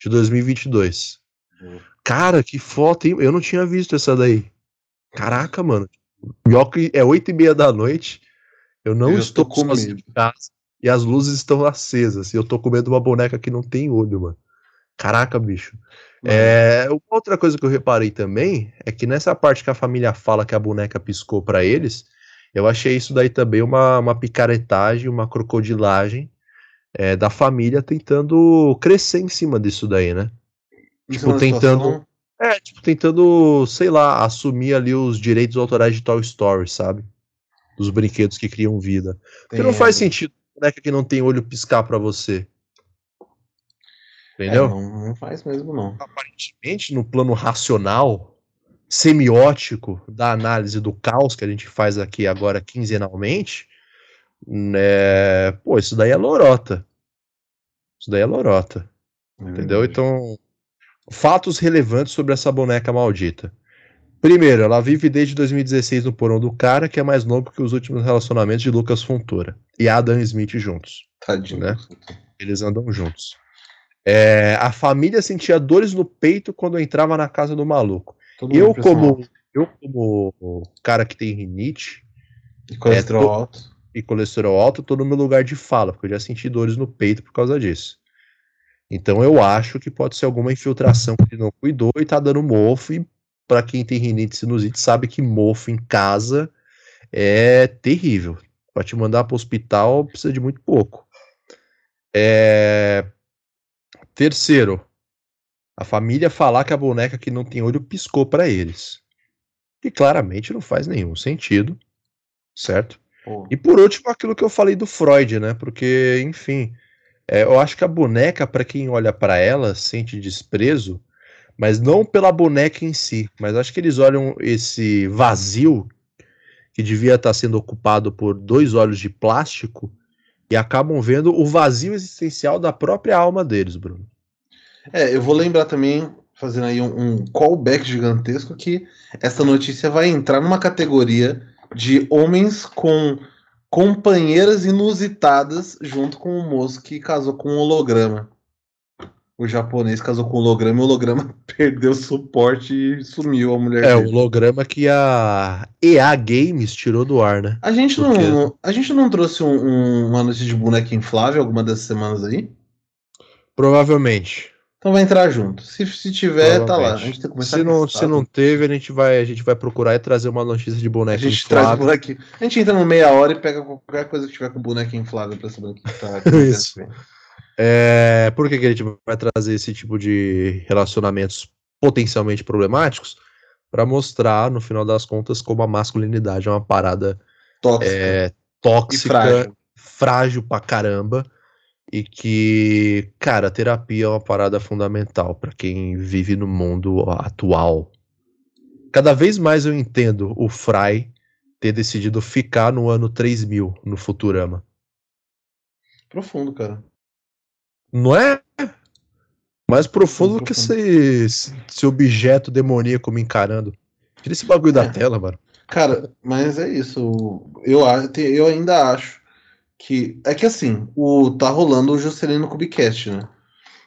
B: de 2022. Uhum. Cara, que foto, hein? Eu não tinha visto essa daí. Caraca, mano. Pior que é 8 e meia da noite. Eu não eu estou com medo. Casa, e as luzes estão acesas. E eu tô comendo uma boneca que não tem olho, mano. Caraca, bicho. É, outra coisa que eu reparei também é que nessa parte que a família fala que a boneca piscou para eles, eu achei isso daí também uma, uma picaretagem, uma crocodilagem é, da família tentando crescer em cima disso daí, né? Tipo, tentando. É, tipo, tentando, sei lá, assumir ali os direitos autorais de Toy Story, sabe? Dos brinquedos que criam vida. Porque não faz sentido boneca que não tem olho piscar para você. Entendeu? É,
A: não, não, faz mesmo, não.
B: Aparentemente, no plano racional, semiótico da análise do caos que a gente faz aqui agora quinzenalmente, né, pô, isso daí é lorota. Isso daí é lorota. É entendeu? Então, fatos relevantes sobre essa boneca maldita. Primeiro, ela vive desde 2016 no porão do cara, que é mais novo que os últimos relacionamentos de Lucas Fontoura e Adam Smith juntos.
A: Tadinho.
B: Né? Eles andam juntos. É, a família sentia dores no peito quando entrava na casa do maluco. eu como, eu, como cara que tem rinite
A: e colesterol é, tô, alto.
B: E colesterol alto, tô no meu lugar de fala, porque eu já senti dores no peito por causa disso. Então eu acho que pode ser alguma infiltração que ele não cuidou e tá dando mofo e para quem tem rinite sinusite, sabe que mofo em casa é terrível. Para te mandar para o hospital precisa de muito pouco. É... Terceiro, a família falar que a boneca que não tem olho piscou para eles. E claramente não faz nenhum sentido, certo? Oh. E por último, aquilo que eu falei do Freud, né? Porque, enfim, é, eu acho que a boneca, para quem olha para ela, sente desprezo, mas não pela boneca em si, mas acho que eles olham esse vazio que devia estar sendo ocupado por dois olhos de plástico e acabam vendo o vazio existencial da própria alma deles, Bruno.
A: É, eu vou lembrar também, fazendo aí um, um callback gigantesco, que essa notícia vai entrar numa categoria de homens com companheiras inusitadas junto com o moço que casou com um holograma. O japonês casou com o holograma e o holograma perdeu suporte e sumiu a mulher
B: É,
A: dele.
B: o holograma que a EA Games tirou do ar, né?
A: A gente,
B: Por quê?
A: não, a gente não trouxe um- um- uma notícia de boneco inflável alguma dessas semanas aí?
B: Provavelmente.
A: Então vai entrar junto. Se, se tiver, tá lá. A gente tem que começar
B: Se não, se não teve, a gente, vai, a gente vai procurar e trazer uma notícia de
A: A
B: boneco
A: gente traz
B: inflável.
A: bonequinho. A gente entra no meia hora e pega qualquer coisa que tiver com boneco inflável pra saber o que tá.
B: Isso. É, por que, que a gente vai trazer esse tipo de relacionamentos potencialmente problemáticos? Pra mostrar, no final das contas, como a masculinidade é uma parada
A: Tóxico.
B: é, tóxica,
A: frágil.
B: frágil pra caramba. E que, cara, terapia é uma parada fundamental pra quem vive no mundo atual. Cada vez mais eu entendo o Fry ter decidido ficar no ano 3000 no Futurama.
A: Profundo, cara.
B: Não é? Mais profundo do que esse, esse objeto demoníaco me encarando. Tira esse bagulho da
A: É.
B: tela, mano.
A: Cara, mas é isso. Eu, eu ainda acho que. É que assim, o, tá rolando o Juscelino Cubicast, né?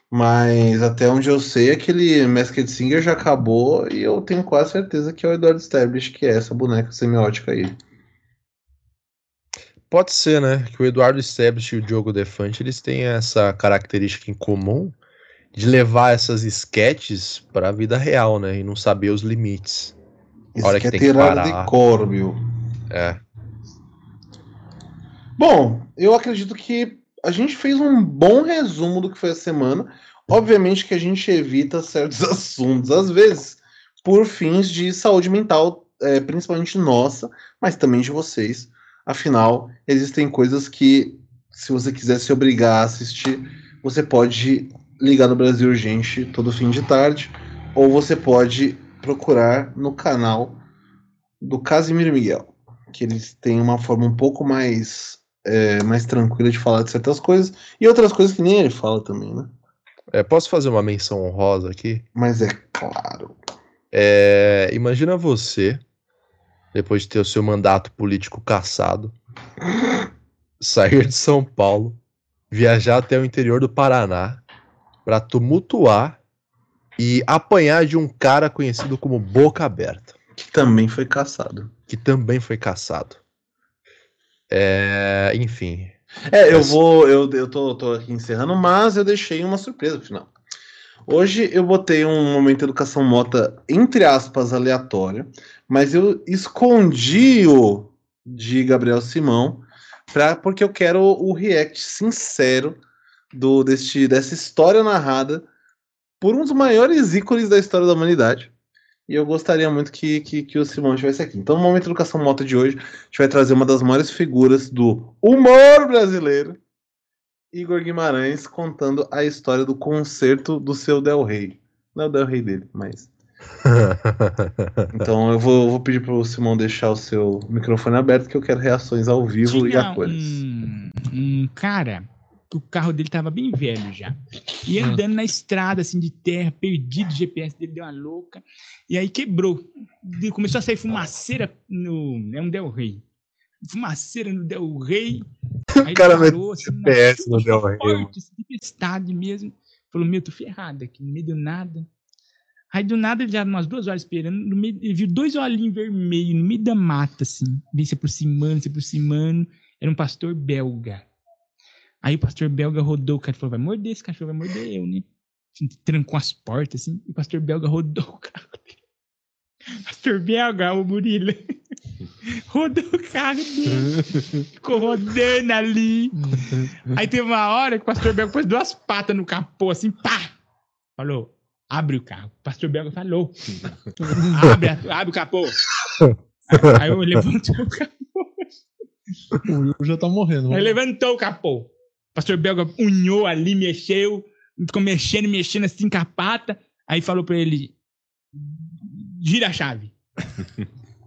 A: Mas até onde eu sei, aquele Masked Singer já acabou e eu tenho quase certeza que é o Eduardo Stablish, que é essa boneca semiótica aí.
B: Pode ser, né? Que o Eduardo Stablish e o Diogo Defante, eles têm essa característica em comum de levar essas sketches pra vida real, né? E não saber os limites. Hora
A: que
B: tem que parar.
A: de cor, meu.
B: É.
A: Bom, eu acredito que a gente fez um bom resumo do que foi a semana. Obviamente que a gente evita certos assuntos, às vezes, por fins de saúde mental, é, principalmente nossa, mas também de vocês. Afinal, existem coisas que, se você quiser se obrigar a assistir, você pode ligar no Brasil Urgente todo fim de tarde, ou você pode procurar no canal do Casimiro Miguel, que eles têm uma forma um pouco mais é, mais tranquila de falar de certas coisas e outras coisas que nem ele fala também, né?
B: É, Posso fazer uma menção honrosa aqui?
A: Mas é claro.
B: É, imagina você, depois de ter o seu mandato político cassado, sair de São Paulo, viajar até o interior do Paraná para tumultuar e apanhar de um cara conhecido como Boca Aberta,
A: Que também foi caçado.
B: que também foi caçado. É, enfim,
A: É, eu vou. Eu, eu tô, tô aqui encerrando, mas eu deixei uma surpresa no final. Hoje eu botei um momento educação mota, entre aspas, aleatório, mas eu escondi o de Gabriel Simão pra, porque eu quero o react sincero do, deste, dessa história narrada por um dos maiores ícones da história da humanidade. E eu gostaria muito que, que, que o Simão estivesse aqui. Então, no momento Educação Mota de hoje, a gente vai trazer uma das maiores figuras do humor brasileiro, Igor Guimarães, contando a história do concerto do seu Del Rey. Não é o Del Rey dele, mas. Então eu vou, vou pedir pro Simão deixar o seu microfone aberto, que eu quero reações ao vivo e
C: Tinha
A: a cores.
C: um, um cara, que o carro dele tava bem velho já. E
A: Hum.
C: andando na estrada, assim, de terra, perdido, o GPS dele deu uma louca. E aí quebrou. E começou a sair fumaceira no. É um Del Rey. Fumaceira no Del Rey. Aí
B: cara
C: parou, assim,
B: GPS no Del Rey,
C: forte, assim, tempestade mesmo. Falou, meu, tô ferrado aqui, no meio do nada. Aí do nada ele já umas duas horas esperando, no meio, ele viu dois olhinhos vermelhos no meio da mata, assim, bem se aproximando, se aproximando. Era um pastor belga. Aí o pastor belga rodou, o cara falou: vai morder esse cachorro, vai morder eu, né? Trancou as portas, assim, e o pastor belga rodou o carro dele. Pastor belga, o Murilo. rodou o carro dele. Ficou rodando ali. Aí teve uma hora que o pastor belga pôs duas patas no capô, assim, pá! Falou: abre o carro. O pastor belga falou: abre, abre o capô. Aí, eu levantei o capô.
D: O Will já tá morrendo.
C: Aí levantou o capô. O pastor belga unhou ali, mexeu, ficou mexendo, mexendo assim com a pata. Aí falou pra ele: gira a chave.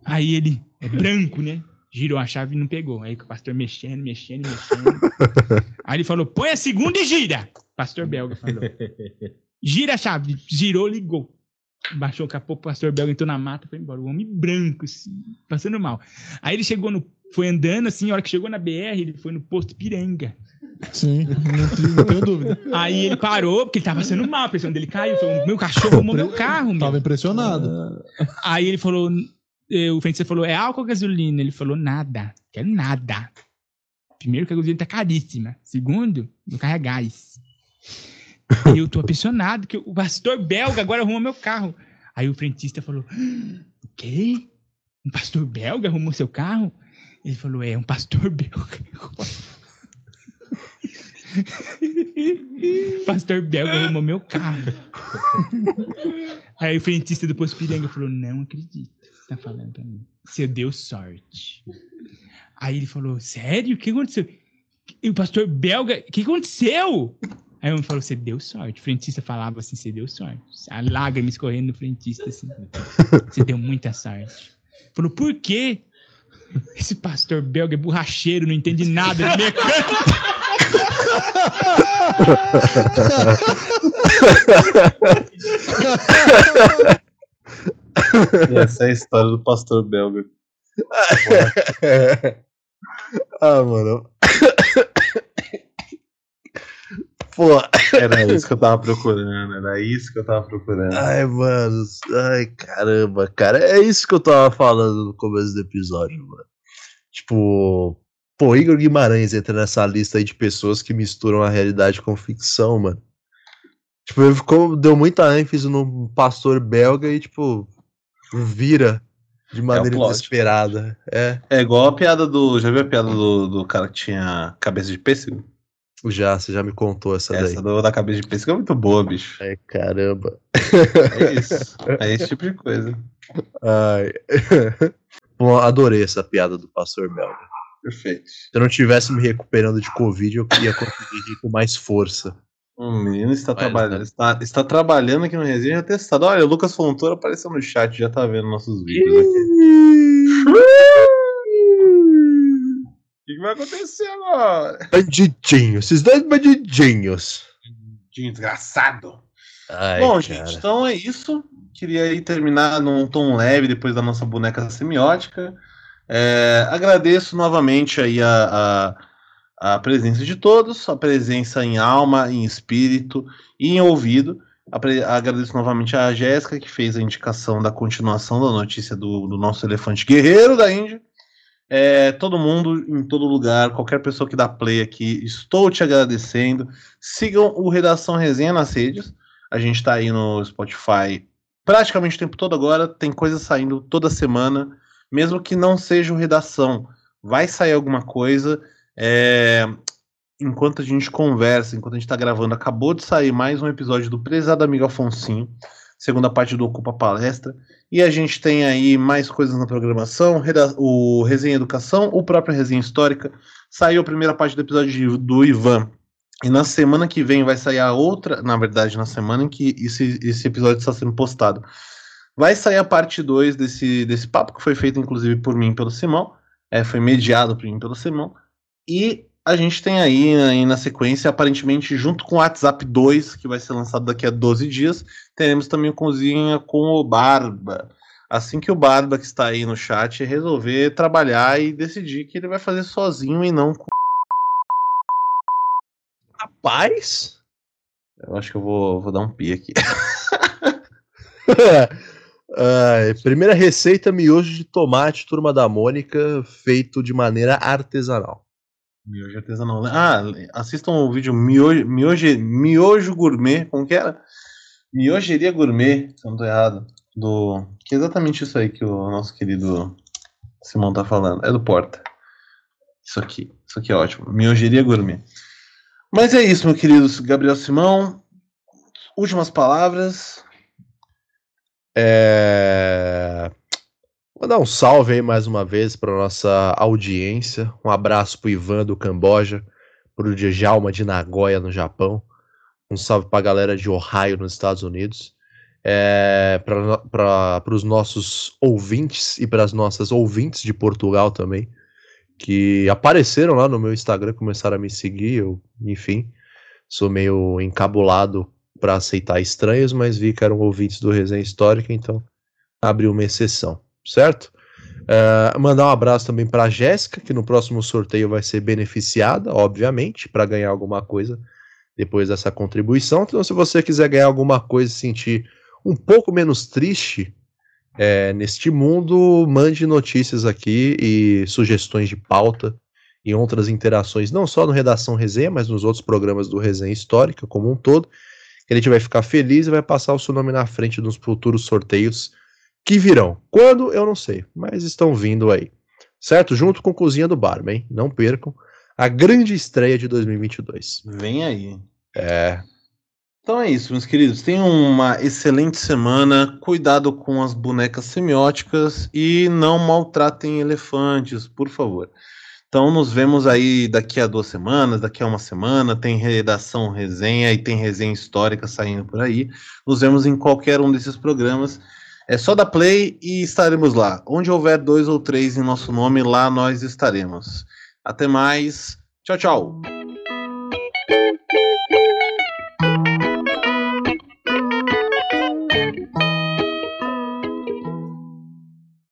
C: Aí ele, é branco, né? Girou a chave e não pegou. Aí o pastor mexendo, mexendo, mexendo. Aí ele falou: põe a segunda e gira. Pastor belga falou: gira a chave. Girou, ligou. Baixou o capô, o pastor belga entrou na mata, foi embora. O homem branco, assim, passando mal. Aí ele chegou no. Foi andando, assim, a hora que chegou na BR, ele foi no posto Piranga.
D: Sim, não tenho, não tenho dúvida.
C: Aí ele parou, porque ele tava passando mal, a pressão dele caiu. Falou, meu cachorro arrumou meu carro, meu.
D: Tava impressionado.
C: Aí ele falou, o frentista falou, é álcool ou gasolina? Ele falou, nada, quero nada. Primeiro que a gasolina tá caríssima. Segundo, carro é gás. Eu tô apaixonado que o pastor belga agora arruma meu carro. Aí o frentista falou, o quê? Um pastor belga arrumou seu carro? Ele falou, é, um pastor belga. pastor belga arrumou meu carro. Aí o frentista do Poço Piranga falou, não acredito tá falando pra mim. Você deu sorte. Aí ele falou, sério? O que aconteceu? E o pastor belga, o que aconteceu? Aí um falou, você deu sorte. O frentista falava assim, você deu sorte. A lágrima escorrendo no frentista, assim. Você deu muita sorte. Falou, por quê? Esse pastor belga é borracheiro, não entende nada.
A: Essa é a história do pastor belga.
B: ah, mano. Pô,
A: Era isso que eu tava procurando, era isso que eu tava procurando.
B: ai, mano. Ai, caramba, cara. É isso que eu tava falando no começo do episódio, mano. Tipo, pô, Igor Guimarães entra nessa lista aí de pessoas que misturam a realidade com ficção, mano. Tipo, ele ficou, deu muita ênfase no pastor belga e, tipo, vira de maneira
A: plot.
B: inesperada. É,
A: É igual a piada do. Já viu a piada do, do cara que tinha cabeça de pêssego?
B: já, você já me contou essa, daí.
A: Essa do, da cabeça de pêssego é muito boa, bicho.
B: Ai, caramba.
A: É isso. É esse tipo de coisa.
B: Ai. Bom, adorei essa piada do pastor belga.
A: Perfeito.
B: Se eu não tivesse me recuperando de Covid, eu ia conseguir rir com mais força.
A: O menino está trabalhando.
B: né?
A: Está, está trabalhando aqui no Resenha já testado. Olha, o Lucas Fontoura apareceu no chat, já tá vendo nossos vídeos aqui. O que, que vai acontecer agora?
B: Bandidinho, esses dois bandidinhos.
A: Desgraçado.
B: Ai,
A: Bom,
B: cara.
A: gente, então é isso. Queria aí terminar num tom leve depois da nossa boneca semiótica. É, agradeço novamente aí a, a, a presença de todos, a presença em alma, em espírito e em ouvido. Agradeço novamente a Jéssica, que fez a indicação da continuação da notícia do, do nosso elefante guerreiro da Índia. É, todo mundo, em todo lugar, qualquer pessoa que dá play aqui, estou te agradecendo. Sigam o Redação Resenha nas redes. A gente tá aí no Spotify praticamente o tempo todo agora. Tem coisa saindo toda semana, mesmo que não seja o Redação. Vai sair alguma coisa. É, enquanto a gente conversa, enquanto a gente tá gravando, acabou de sair mais um episódio do Prezado Amigo Afonsinho, segunda parte do Ocupa Palestra. E a gente tem aí mais coisas na programação, o Resenha Educação, o próprio Resenha Histórica. Saiu a primeira parte do episódio do Ivan. E na semana que vem vai sair a outra, na verdade, na semana em que esse, esse episódio está sendo postado. Vai sair a parte 2 desse, desse papo, que foi feito inclusive por mim pelo Simão. É, foi mediado por mim pelo Simão. E a gente tem aí, aí na sequência, aparentemente, junto com o WhatsApp 2, que vai ser lançado daqui a 12 dias, teremos também o Cozinha com o Barba. Assim que o Barba, que está aí no chat, resolver trabalhar e decidir que ele vai fazer sozinho e não com.
B: Rapaz?
A: Eu acho que eu vou, vou dar um pi aqui.
B: Ai, primeira receita miojo de tomate, turma da Mônica, feito de maneira artesanal.
A: Miojo artesanal. né? Ah, assistam o vídeo Miojo, miojo, miojo Gourmet, como que era? Miogeria Gourmet, se eu não tô errado. Do, que é exatamente isso aí que o nosso querido Simão tá falando. É do Porta. Isso aqui. Isso aqui é ótimo. Miogeria Gourmet. Mas é isso, meu querido Gabriel Simão. Últimas palavras.
B: É... Vou dar um salve aí mais uma vez para nossa audiência. Um abraço pro Ivan do Camboja, pro Djalma de Nagoya no Japão. Um salve pra galera de Ohio nos Estados Unidos. É... Para os nossos ouvintes e para as nossas ouvintes de Portugal também, que apareceram lá no meu Instagram, começaram a me seguir. Eu, enfim, sou meio encabulado para aceitar estranhos, mas vi que eram ouvintes do Resenha Histórica, então abri uma exceção, certo? Uh, mandar um abraço também para a Jéssica, que no próximo sorteio vai ser beneficiada, obviamente, para ganhar alguma coisa depois dessa contribuição. Então, se você quiser ganhar alguma coisa e sentir um pouco menos triste é, neste mundo, mande notícias aqui e sugestões de pauta e outras interações, não só no Redação Resenha, mas nos outros programas do Resenha Histórica como um todo. Que a gente vai ficar feliz e vai passar o seu nome na frente dos futuros sorteios que virão. Quando, eu não sei, mas estão vindo aí. Certo? Junto com Cozinha do Barman, hein? Não percam a grande estreia de 2022.
A: Vem aí.
B: É.
A: Então é isso, meus queridos. Tenham uma excelente semana. Cuidado com as bonecas semióticas e não maltratem elefantes, por favor. Então nos vemos aí daqui a duas semanas, daqui a uma semana, tem redação resenha e tem resenha histórica saindo por aí. Nos vemos em qualquer um desses programas. É só dar play e estaremos lá. Onde houver dois ou três em nosso nome, lá nós estaremos. Até mais. Tchau, tchau.